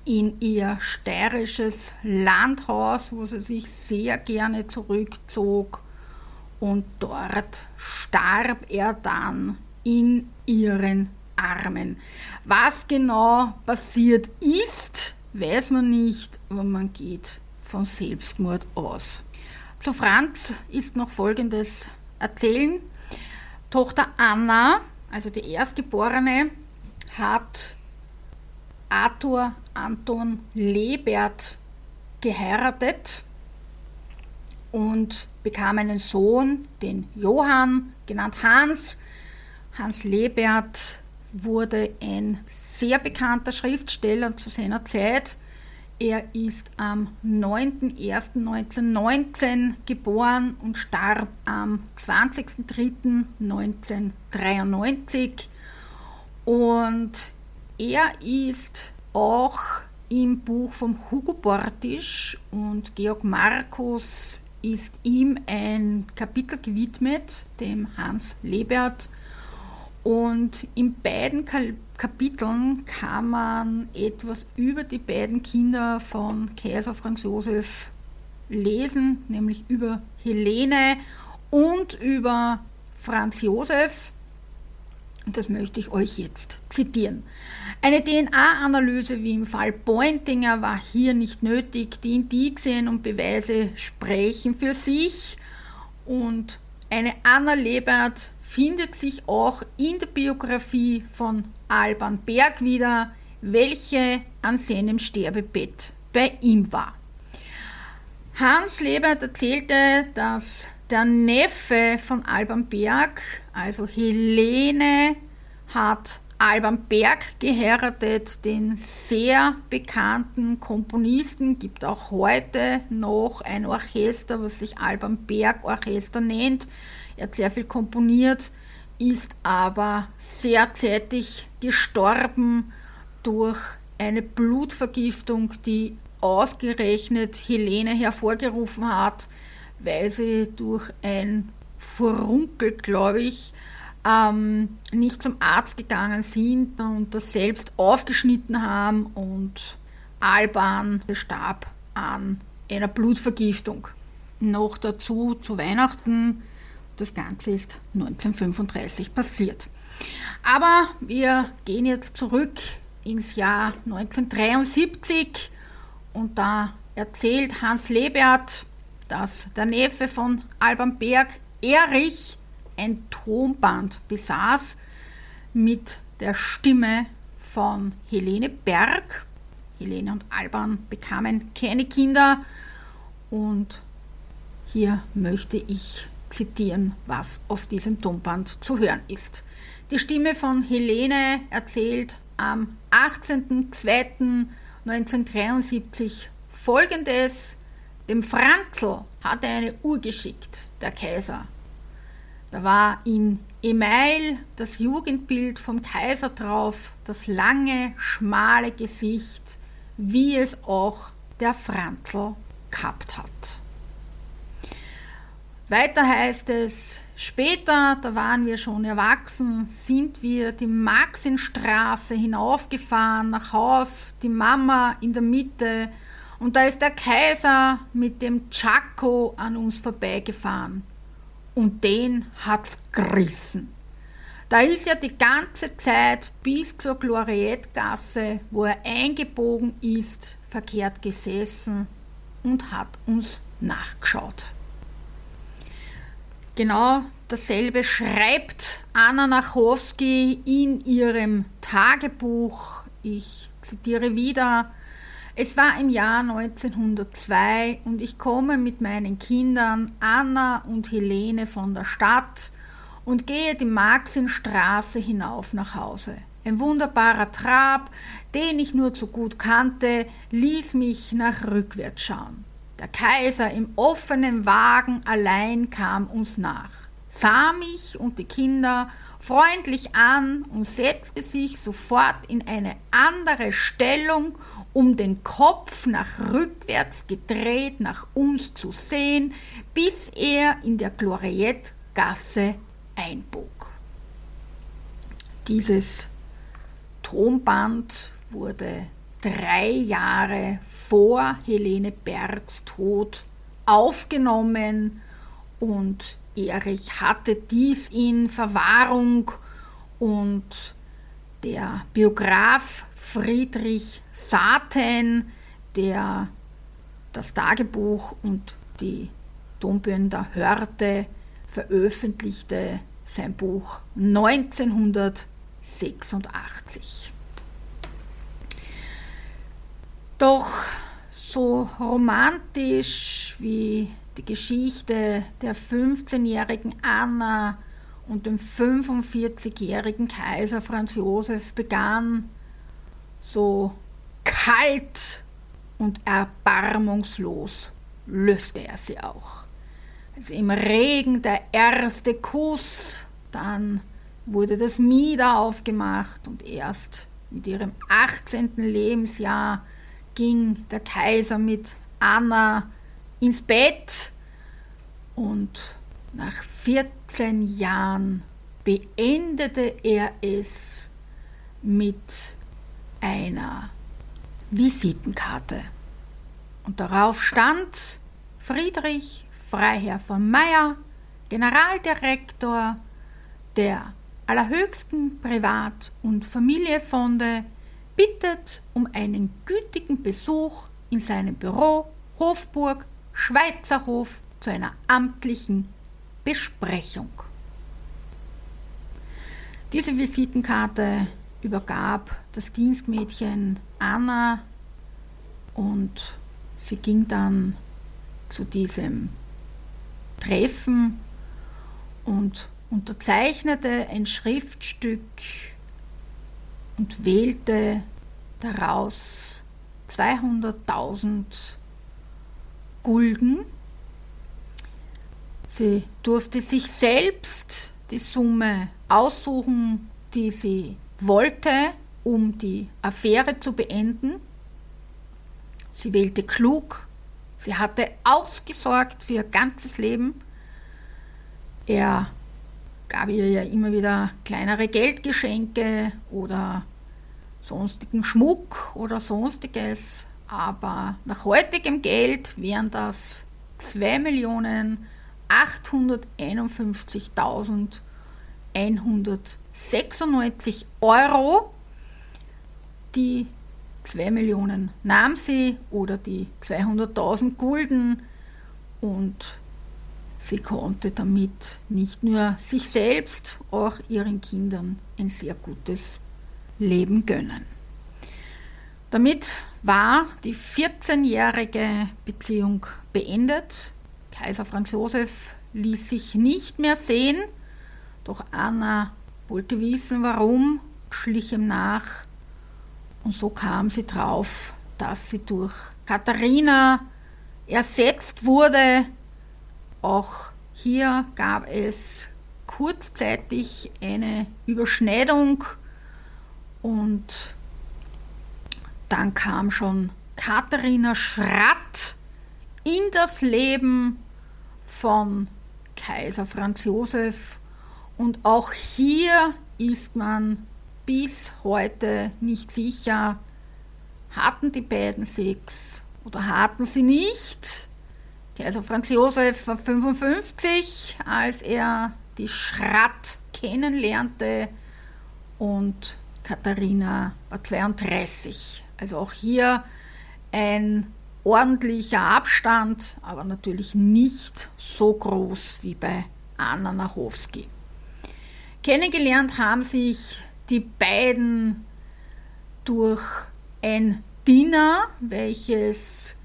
in ihr steirisches Landhaus, wo sie sich sehr gerne zurückzog. Und dort starb er dann in ihren Armen. Was genau passiert ist, weiß man nicht, aber man geht von Selbstmord aus. Zu Franz ist noch Folgendes erzählen. Tochter Anna, also die Erstgeborene, hat Arthur Anton Lebert geheiratet und bekam einen Sohn, den Johann, genannt Hans. Hans Lebert wurde ein sehr bekannter Schriftsteller zu seiner Zeit. Er ist am 9.01.1919 geboren und starb am 20.03.1993. Und er ist auch im Buch von Hugo Bortisch und Georg Markus ist ihm ein Kapitel gewidmet, dem Hans Lebert. Und in beiden Kapiteln kann man etwas über die beiden Kinder von Kaiser Franz Josef lesen, nämlich über Helene und über Franz Josef. Das möchte ich euch jetzt zitieren. Eine DNA-Analyse wie im Fall Pointinger war hier nicht nötig. Die Indizien und Beweise sprechen für sich und eine Anna Lebert findet sich auch in der Biografie von Alban Berg wieder, welche an seinem Sterbebett bei ihm war. Hans Lebert erzählte, dass der Neffe von Alban Berg, also Helene, hat Alban Berg geheiratet, den sehr bekannten Komponisten, gibt auch heute noch ein Orchester, was sich Alban Berg Orchester nennt. Er hat sehr viel komponiert, ist aber sehr zeitig gestorben durch eine Blutvergiftung, die ausgerechnet Helene hervorgerufen hat, weil sie durch ein Furunkel, glaube ich, ähm, nicht zum Arzt gegangen sind und das selbst aufgeschnitten haben und Alban starb an einer Blutvergiftung. Noch dazu zu Weihnachten, das Ganze ist 1935 passiert. Aber wir gehen jetzt zurück ins Jahr 1973 und da erzählt Hans Lebert, dass der Neffe von Alban Berg, Erich, ein Tonband besaß mit der Stimme von Helene Berg. Helene und Alban bekamen keine Kinder und hier möchte ich zitieren, was auf diesem Tonband zu hören ist. Die Stimme von Helene erzählt am 18.02.1973 folgendes. Dem Franzl hatte eine Uhr geschickt, der Kaiser. Da war in Email das Jugendbild vom Kaiser drauf, das lange, schmale Gesicht, wie es auch der Franzl gehabt hat. Weiter heißt es, später, da waren wir schon erwachsen, sind wir die Maxinstraße hinaufgefahren, nach Haus, die Mama in der Mitte und da ist der Kaiser mit dem Chaco an uns vorbeigefahren. Und den hat's gerissen. Da ist ja die ganze Zeit bis zur Gloriettgasse, wo er eingebogen ist, verkehrt gesessen und hat uns nachgeschaut. Genau dasselbe schreibt Anna Nachowski in ihrem Tagebuch. Ich zitiere wieder. Es war im Jahr 1902 und ich komme mit meinen Kindern Anna und Helene von der Stadt und gehe die Maxinstraße hinauf nach Hause. Ein wunderbarer Trab, den ich nur zu gut kannte, ließ mich nach rückwärts schauen. Der Kaiser im offenen Wagen allein kam uns nach, sah mich und die Kinder freundlich an und setzte sich sofort in eine andere Stellung, um den Kopf nach rückwärts gedreht nach uns zu sehen, bis er in der Gloriettgasse einbog. Dieses Tonband wurde drei Jahre vor Helene Bergs Tod aufgenommen und Erich hatte dies in Verwahrung und der Biograf Friedrich Saaten, der das Tagebuch und die Tonbünder hörte, veröffentlichte sein Buch 1986. Doch so romantisch wie die Geschichte der 15-jährigen Anna und dem 45-jährigen Kaiser Franz Josef begann, so kalt und erbarmungslos löste er sie auch. Also im Regen der erste Kuss, dann wurde das Mieder aufgemacht und erst mit ihrem 18. Lebensjahr ging der Kaiser mit Anna ins Bett und nach 14 Jahren beendete er es mit einer Visitenkarte. Und darauf stand Friedrich Freiherr von Meyer, Generaldirektor der allerhöchsten Privat- und Familienfonde, bittet um einen gütigen Besuch in seinem Büro Hofburg Schweizerhof zu einer amtlichen Besprechung. Diese Visitenkarte übergab das Dienstmädchen Anna und sie ging dann zu diesem Treffen und unterzeichnete ein Schriftstück und wählte daraus 200.000 Gulden. Sie durfte sich selbst die Summe aussuchen, die sie wollte, um die Affäre zu beenden. Sie wählte klug, sie hatte ausgesorgt für ihr ganzes Leben. Er gab ihr ja immer wieder kleinere Geldgeschenke oder sonstigen Schmuck oder sonstiges, aber nach heutigem Geld wären das 2.851.196 Euro. Die 2 Millionen nahm sie oder die 200.000 Gulden und Sie konnte damit nicht nur sich selbst, auch ihren Kindern ein sehr gutes Leben gönnen. Damit war die 14-jährige Beziehung beendet. Kaiser Franz Josef ließ sich nicht mehr sehen, doch Anna wollte wissen, warum, schlich ihm nach. Und so kam sie drauf, dass sie durch Katharina ersetzt wurde. Auch hier gab es kurzzeitig eine Überschneidung. Und dann kam schon Katharina Schratt in das Leben von Kaiser Franz Josef und auch hier ist man bis heute nicht sicher, hatten die beiden Sex oder hatten sie nicht. Kaiser Franz Josef war 55, als er die Schratt kennenlernte und Katharina war 32. Also auch hier ein ordentlicher Abstand, aber natürlich nicht so groß wie bei Anna Nachowski. Kennengelernt haben sich die beiden durch ein Dinner, welches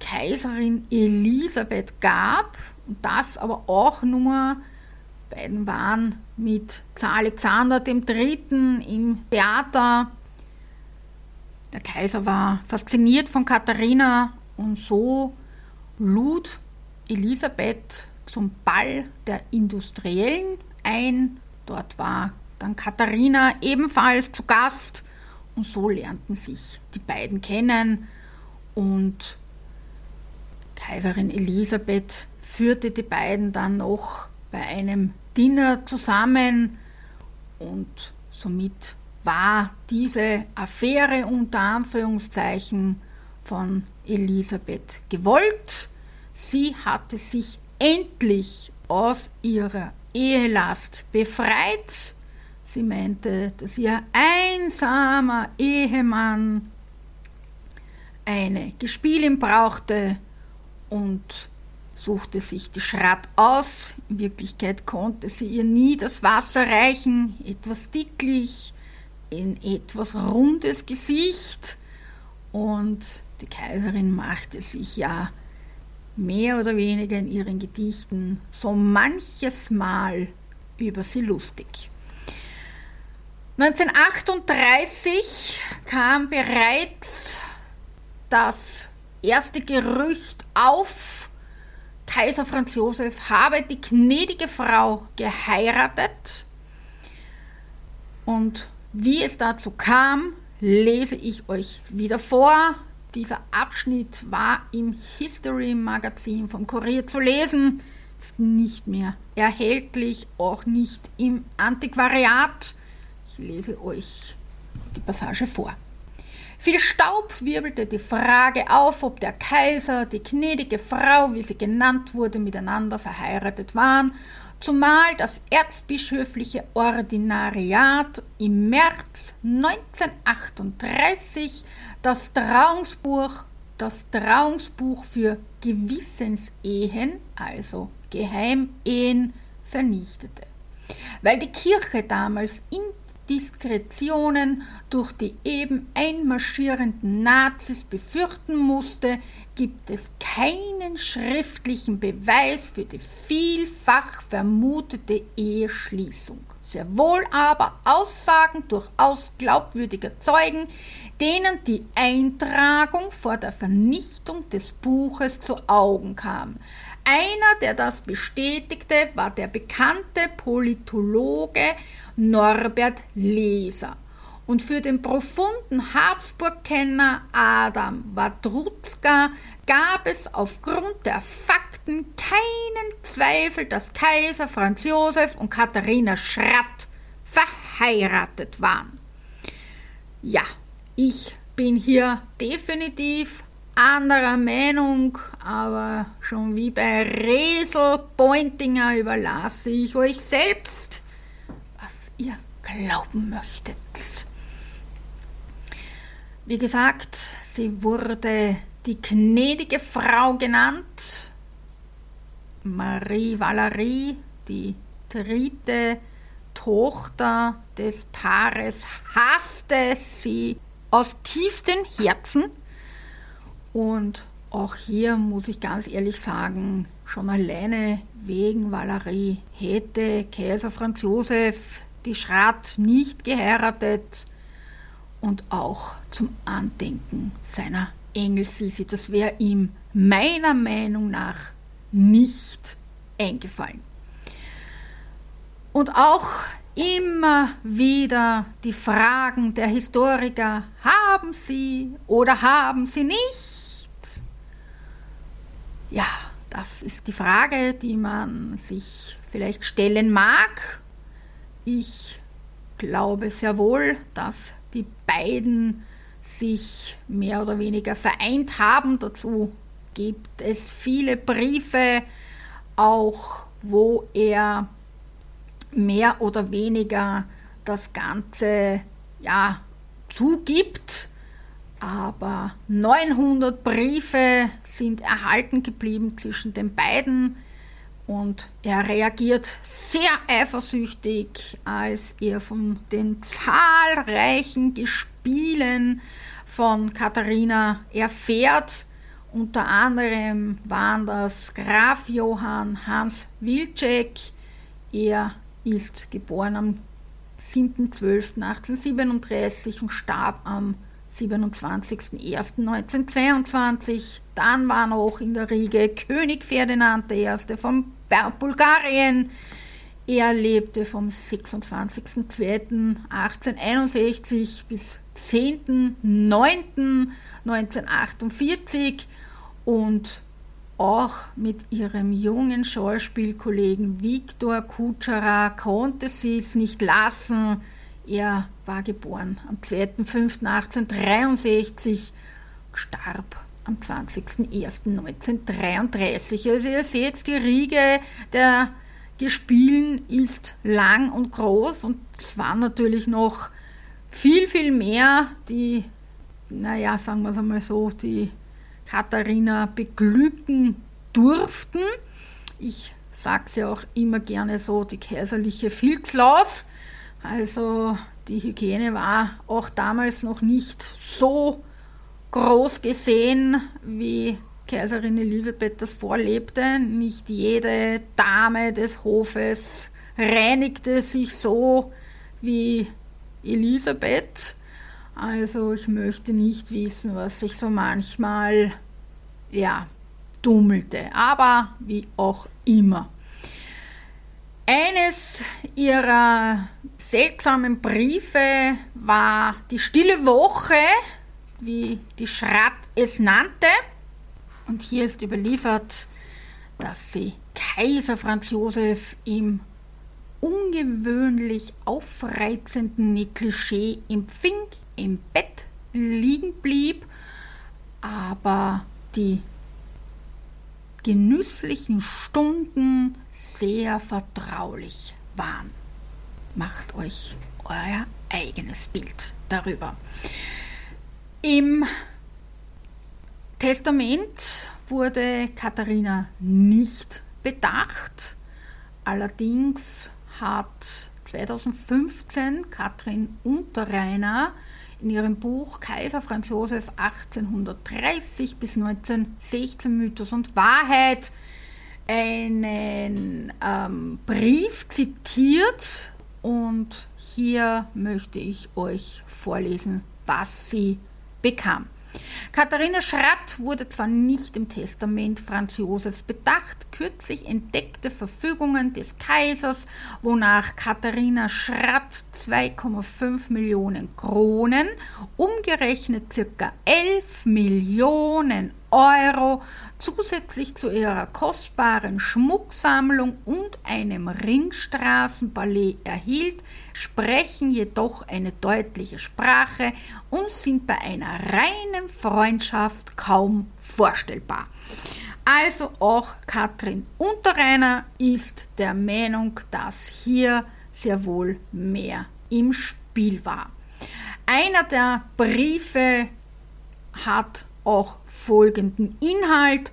Kaiserin Elisabeth gab, und das aber auch nur, beiden waren mit Alexander III. im Theater. Der Kaiser war fasziniert von Katharina und so lud Elisabeth zum Ball der Industriellen ein. Dort war dann Katharina ebenfalls zu Gast und so lernten sich die beiden kennen und Kaiserin Elisabeth führte die beiden dann noch bei einem Dinner zusammen und somit war diese Affäre unter Anführungszeichen von Elisabeth gewollt. Sie hatte sich endlich aus ihrer Ehelast befreit Sie meinte, dass ihr einsamer Ehemann eine Gespielin brauchte und suchte sich die Schrat aus. In Wirklichkeit konnte sie ihr nie das Wasser reichen, etwas dicklich, ein etwas rundes Gesicht. Und die Kaiserin machte sich ja mehr oder weniger in ihren Gedichten so manches Mal über sie lustig. 1938 kam bereits das erste Gerücht auf, Kaiser Franz Josef habe die gnädige Frau geheiratet. Und wie es dazu kam, lese ich euch wieder vor. Dieser Abschnitt war im History Magazin vom Kurier zu lesen, ist nicht mehr erhältlich, auch nicht im Antiquariat. Ich lese euch die Passage vor. Viel Staub wirbelte die Frage auf, ob der Kaiser, die gnädige Frau, wie sie genannt wurde, miteinander verheiratet waren, zumal das erzbischöfliche Ordinariat im März 1938 das Trauungsbuch, das Trauungsbuch für Gewissensehen, also Geheimehen, vernichtete. Weil die Kirche damals in Diskretionen durch die eben einmarschierenden Nazis befürchten musste, gibt es keinen schriftlichen Beweis für die vielfach vermutete Eheschließung. Sehr wohl aber Aussagen durchaus glaubwürdiger Zeugen, denen die Eintragung vor der Vernichtung des Buches zu Augen kam. Einer, der das bestätigte, war der bekannte Politologe Norbert Leser. Und für den profunden Habsburg-Kenner Adam Wadrutzka gab es aufgrund der Fakten keinen Zweifel, dass Kaiser Franz Josef und Katharina Schratt verheiratet waren. Ja, ich bin hier definitiv anderer Meinung, aber schon wie bei Resel Pointinger überlasse ich euch selbst was ihr glauben möchtet. Wie gesagt, sie wurde die gnädige Frau genannt. Marie Valerie, die dritte Tochter des Paares, hasste sie aus tiefstem Herzen. Und auch hier muss ich ganz ehrlich sagen, schon alleine wegen Valerie hätte Kaiser Franz Josef die Schrat nicht geheiratet und auch zum Andenken seiner Engel Sisi. Das wäre ihm meiner Meinung nach nicht eingefallen. Und auch immer wieder die Fragen der Historiker, haben sie oder haben sie nicht? Ja, das ist die Frage, die man sich vielleicht stellen mag. Ich glaube sehr wohl, dass die beiden sich mehr oder weniger vereint haben. Dazu gibt es viele Briefe, auch wo er mehr oder weniger das Ganze ja, zugibt. Aber 900 Briefe sind erhalten geblieben zwischen den beiden und er reagiert sehr eifersüchtig, als er von den zahlreichen Gespielen von Katharina erfährt. Unter anderem waren das Graf Johann Hans Wilczek. Er ist geboren am 7.12.1837 und starb am 27.01.1922. Dann war noch in der Riege König Ferdinand I. von Bulgarien. Er lebte vom 26.02.1861 bis 10.09.1948 und auch mit ihrem jungen Schauspielkollegen Viktor Kutschera konnte sie es nicht lassen. Er war geboren am 2.05.1863, starb am 20.01.1933. Also ihr seht, die Riege der Gespielen ist lang und groß und es waren natürlich noch viel, viel mehr, die, naja, sagen wir es einmal so, die Katharina beglücken durften. Ich sage es ja auch immer gerne so, die kaiserliche Filzlaus. Also die Hygiene war auch damals noch nicht so groß gesehen, wie Kaiserin Elisabeth das vorlebte. Nicht jede Dame des Hofes reinigte sich so wie Elisabeth. Also ich möchte nicht wissen, was sich so manchmal, ja, dummelte. Aber wie auch immer. Eines ihrer seltsamen Briefe war die stille Woche, wie die Schrat es nannte. Und hier ist überliefert, dass sie Kaiser Franz Josef im ungewöhnlich aufreizenden Negligé empfing im Bett liegen blieb, aber die genüsslichen Stunden sehr vertraulich waren. Macht euch euer eigenes Bild darüber. Im Testament wurde Katharina nicht bedacht. Allerdings hat 2015 Katrin Unterreiner in ihrem Buch Kaiser Franz Josef 1830 bis 1916 Mythos und Wahrheit einen ähm, Brief zitiert und hier möchte ich euch vorlesen, was sie bekam. Katharina Schratt wurde zwar nicht im Testament Franz Josefs bedacht, kürzlich entdeckte Verfügungen des Kaisers, wonach Katharina Schratt 2,5 Millionen Kronen, umgerechnet ca. 11 Millionen Euro zusätzlich zu ihrer kostbaren Schmucksammlung und einem Ringstraßenballet erhielt, sprechen jedoch eine deutliche Sprache und sind bei einer reinen Freundschaft kaum vorstellbar. Also auch Katrin Unterreiner ist der Meinung, dass hier sehr wohl mehr im Spiel war. Einer der Briefe hat auch folgenden Inhalt.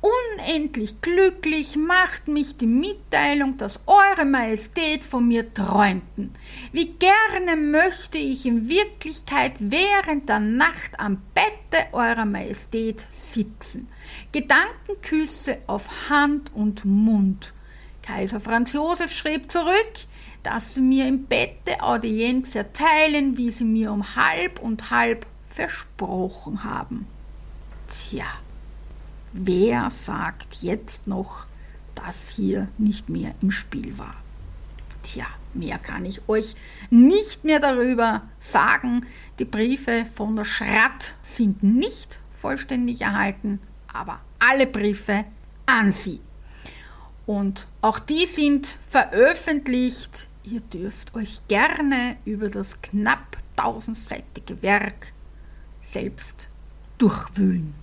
Unendlich glücklich macht mich die Mitteilung, dass Eure Majestät von mir träumten. Wie gerne möchte ich in Wirklichkeit während der Nacht am Bette Eurer Majestät sitzen. Gedankenküsse auf Hand und Mund. Kaiser Franz Josef schrieb zurück, dass sie mir im Bette Audienz erteilen, wie sie mir um halb und halb versprochen haben. Tja, wer sagt jetzt noch, dass hier nicht mehr im Spiel war? Tja, mehr kann ich euch nicht mehr darüber sagen. Die Briefe von der Schratt sind nicht vollständig erhalten, aber alle Briefe an sie. Und auch die sind veröffentlicht. Ihr dürft euch gerne über das knapp tausendseitige Werk selbst durchwühlen.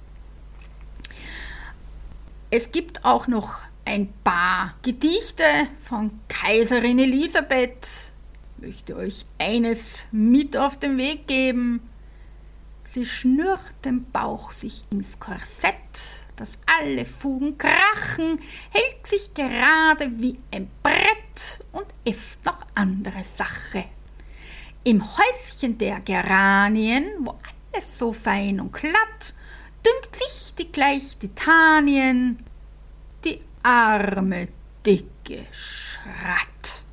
Es gibt auch noch ein paar Gedichte von Kaiserin Elisabeth. Ich möchte euch eines mit auf den Weg geben. Sie schnürt den Bauch sich ins Korsett, dass alle Fugen krachen, hält sich gerade wie ein Brett und äfft noch andere Sache. Im Häuschen der Geranien, wo alles so fein und glatt, dünkt sich die gleich Titanien, die arme, dicke Schratt.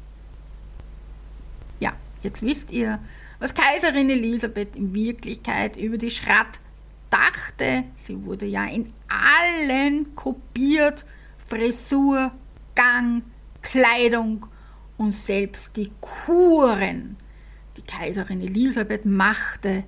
Ja, jetzt wisst ihr, was Kaiserin Elisabeth in Wirklichkeit über die Schratt dachte. Sie wurde ja in allen kopiert. Frisur, Gang, Kleidung und selbst die Kuren, die Kaiserin Elisabeth machte,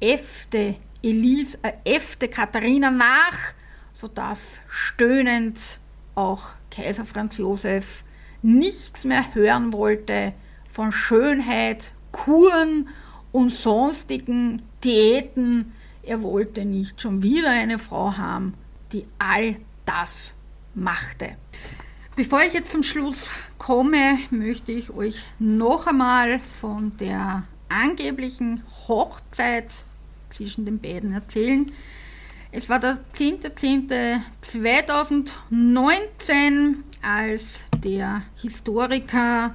äffte, Elis, äh, äffte Katharina nach, sodass stöhnend auch Kaiser Franz Josef nichts mehr hören wollte von Schönheit, Kuren und sonstigen Diäten. Er wollte nicht schon wieder eine Frau haben, die all das machte. Bevor ich jetzt zum Schluss komme, möchte ich euch noch einmal von der angeblichen Hochzeit zwischen den beiden erzählen. Es war der 10.10.2019, als der Historiker,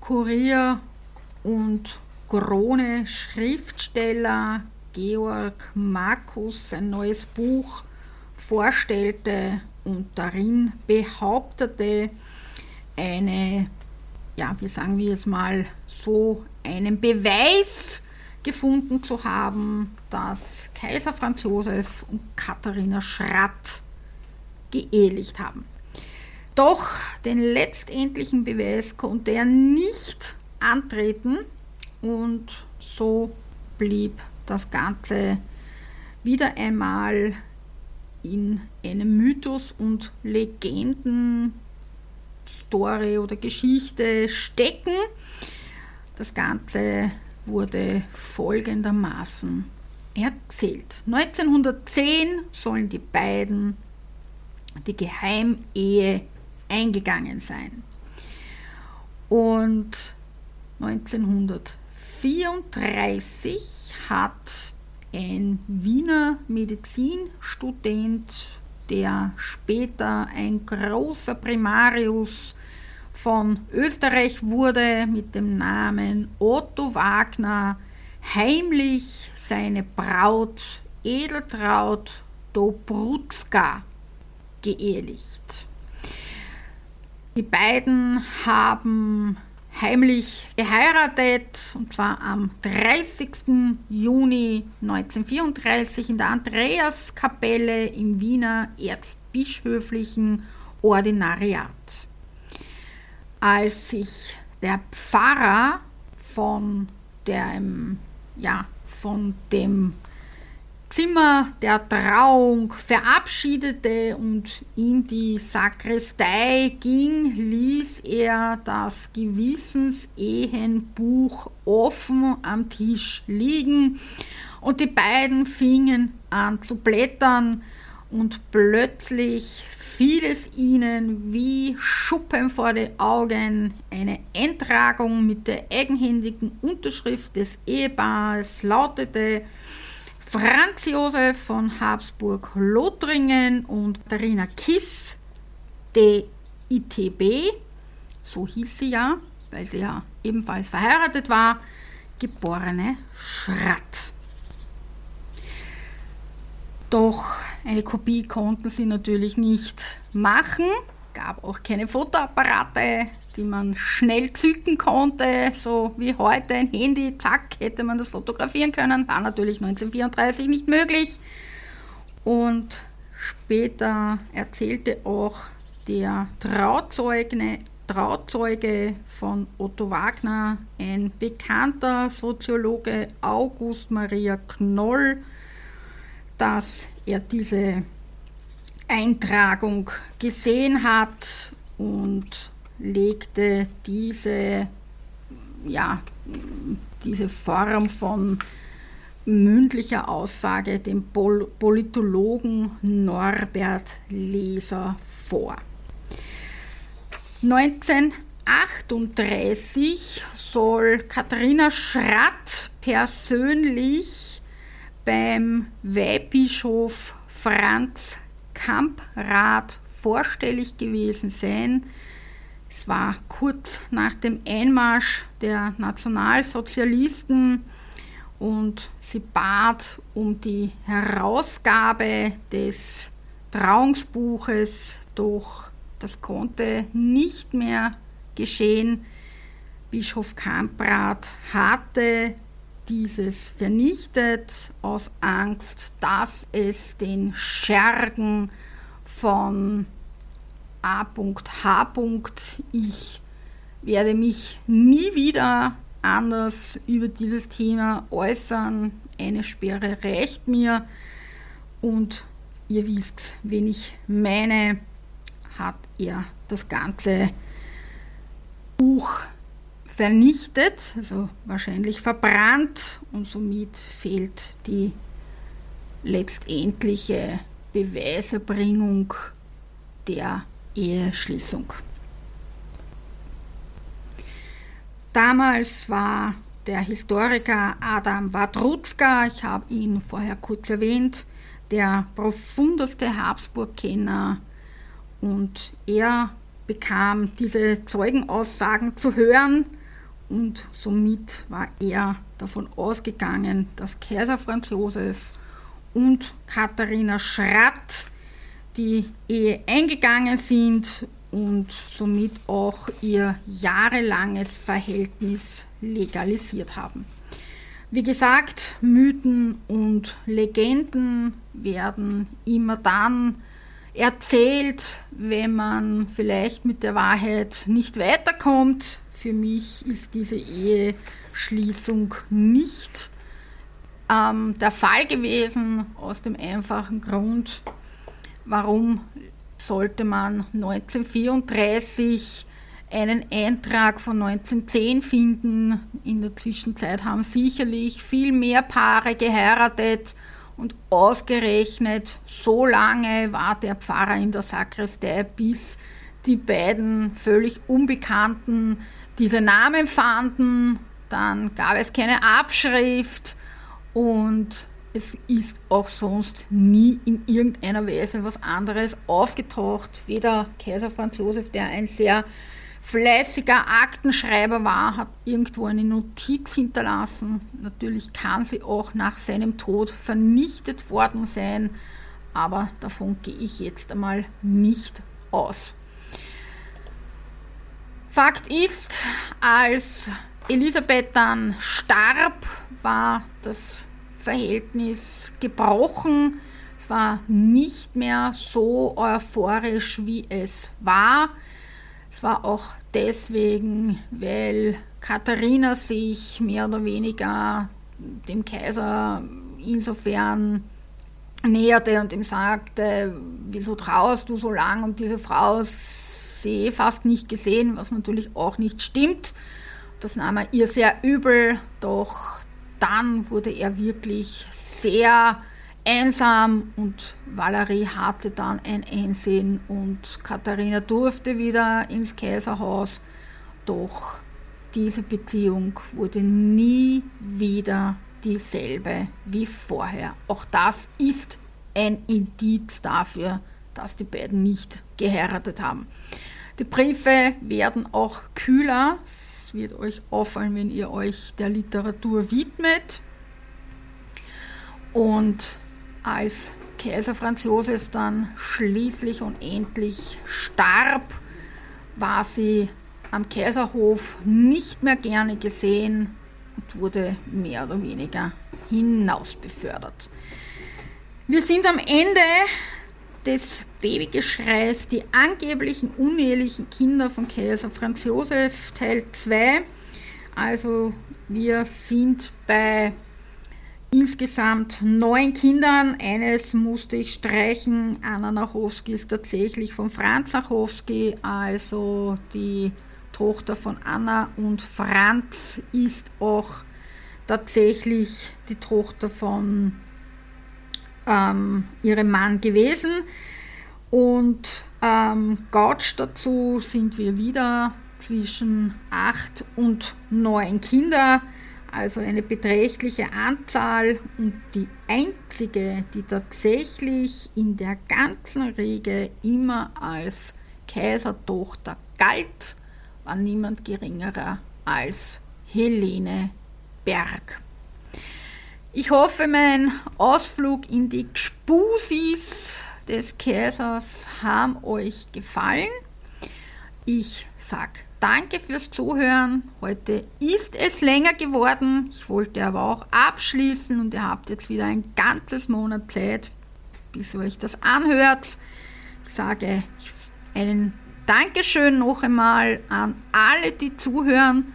Kurier und Krone-Schriftsteller Georg Markus ein neues Buch vorstellte und darin behauptete, eine, ja, wie sagen wir jetzt mal, so einen Beweis gefunden zu haben, dass Kaiser Franz Josef und Katharina Schratt geehelicht haben. Doch den letztendlichen Beweis konnte er nicht antreten und so blieb das Ganze wieder einmal in einem Mythos und Legenden, Story oder Geschichte stecken. Das Ganze wurde folgendermaßen erzählt. 1910 sollen die beiden die Geheimehe eingegangen sein. Und 1934 hat ein Wiener Medizinstudent, der später ein großer Primarius von Österreich wurde mit dem Namen Otto Wagner heimlich seine Braut Edeltraut Dobrutska geehelicht. Die beiden haben heimlich geheiratet und zwar am 30. Juni 1934 in der Andreaskapelle im Wiener Erzbischöflichen Ordinariat als sich der Pfarrer von dem, ja, von dem Zimmer der Trauung verabschiedete und in die Sakristei ging, ließ er das Gewissensehenbuch offen am Tisch liegen und die beiden fingen an zu blättern und plötzlich fiel es ihnen wie Schuppen vor die Augen. Eine Eintragung mit der eigenhändigen Unterschrift des Ehepaares lautete Franz Josef von Habsburg-Lothringen und Katharina Kiss, DITB, so hieß sie ja, weil sie ja ebenfalls verheiratet war, geborene Schratt. Doch eine Kopie konnten sie natürlich nicht machen, gab auch keine Fotoapparate die man schnell zücken konnte, so wie heute. Ein Handy, zack, hätte man das fotografieren können, war natürlich 1934 nicht möglich. Und später erzählte auch der Trauzeuge, Trauzeuge von Otto Wagner, ein bekannter Soziologe August Maria Knoll, dass er diese Eintragung gesehen hat und legte diese, ja, diese Form von mündlicher Aussage dem Pol Politologen Norbert Leser vor. 1938 soll Katharina Schratt persönlich beim Weihbischof Franz Kamprad vorstellig gewesen sein. Es war kurz nach dem Einmarsch der Nationalsozialisten und sie bat um die Herausgabe des Trauungsbuches, doch das konnte nicht mehr geschehen. Bischof Kamprad hatte dieses vernichtet aus Angst, dass es den Schergen von A.H. Ich werde mich nie wieder anders über dieses Thema äußern. Eine Sperre reicht mir und ihr wisst, wen ich meine, hat er das ganze Buch vernichtet, also wahrscheinlich verbrannt und somit fehlt die letztendliche Beweiserbringung der Eheschließung. Damals war der Historiker Adam Wadrutzka, ich habe ihn vorher kurz erwähnt, der profundeste Habsburg-Kenner und er bekam diese Zeugenaussagen zu hören und somit war er davon ausgegangen, dass Kaiser Franz Josef und Katharina Schratt die Ehe eingegangen sind und somit auch ihr jahrelanges Verhältnis legalisiert haben. Wie gesagt, Mythen und Legenden werden immer dann erzählt, wenn man vielleicht mit der Wahrheit nicht weiterkommt. Für mich ist diese Eheschließung nicht ähm, der Fall gewesen, aus dem einfachen Grund, warum sollte man 1934 einen Eintrag von 1910 finden. In der Zwischenzeit haben sicherlich viel mehr Paare geheiratet und ausgerechnet so lange war der Pfarrer in der Sakristei, bis die beiden völlig Unbekannten diese Namen fanden. Dann gab es keine Abschrift und es ist auch sonst nie in irgendeiner Weise was anderes aufgetaucht. Weder Kaiser Franz Josef, der ein sehr fleißiger Aktenschreiber war, hat irgendwo eine Notiz hinterlassen. Natürlich kann sie auch nach seinem Tod vernichtet worden sein, aber davon gehe ich jetzt einmal nicht aus. Fakt ist, als Elisabeth dann starb, war das Verhältnis gebrochen. Es war nicht mehr so euphorisch, wie es war. Es war auch deswegen, weil Katharina sich mehr oder weniger dem Kaiser insofern näherte und ihm sagte, wieso traust du so lang? Und diese Frau sehe fast nicht gesehen, was natürlich auch nicht stimmt. Das nahm er ihr sehr übel, doch dann wurde er wirklich sehr einsam und Valerie hatte dann ein Einsehen und Katharina durfte wieder ins Kaiserhaus, doch diese Beziehung wurde nie wieder dieselbe wie vorher. Auch das ist ein Indiz dafür, dass die beiden nicht geheiratet haben. Die Briefe werden auch kühler. Es wird euch auffallen, wenn ihr euch der Literatur widmet. Und als Kaiser Franz Josef dann schließlich und endlich starb, war sie am Kaiserhof nicht mehr gerne gesehen und wurde mehr oder weniger hinaus befördert. Wir sind am Ende des Babygeschreis, die angeblichen unehelichen Kinder von Kaiser Franz Josef, Teil 2. Also wir sind bei insgesamt neun Kindern. Eines musste ich streichen. Anna Nachowski ist tatsächlich von Franz Nachowski, also die Tochter von Anna und Franz ist auch tatsächlich die Tochter von ähm, ihrem Mann gewesen. Und ähm, Gautsch dazu sind wir wieder zwischen acht und neun Kinder, also eine beträchtliche Anzahl. Und die einzige, die tatsächlich in der ganzen Riege immer als Kaisertochter galt, war niemand geringerer als Helene Berg. Ich hoffe, mein Ausflug in die Gspusis des Kaisers haben euch gefallen. Ich sage danke fürs Zuhören. Heute ist es länger geworden. Ich wollte aber auch abschließen und ihr habt jetzt wieder ein ganzes Monat Zeit, bis ihr euch das anhört. Ich sage einen Dankeschön noch einmal an alle, die zuhören.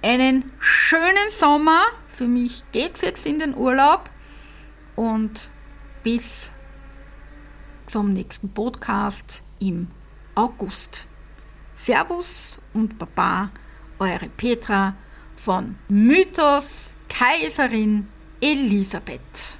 Einen schönen Sommer für mich geht es jetzt in den Urlaub und bis zum nächsten Podcast im August. Servus und Baba, eure Petra von Mythos Kaiserin Elisabeth.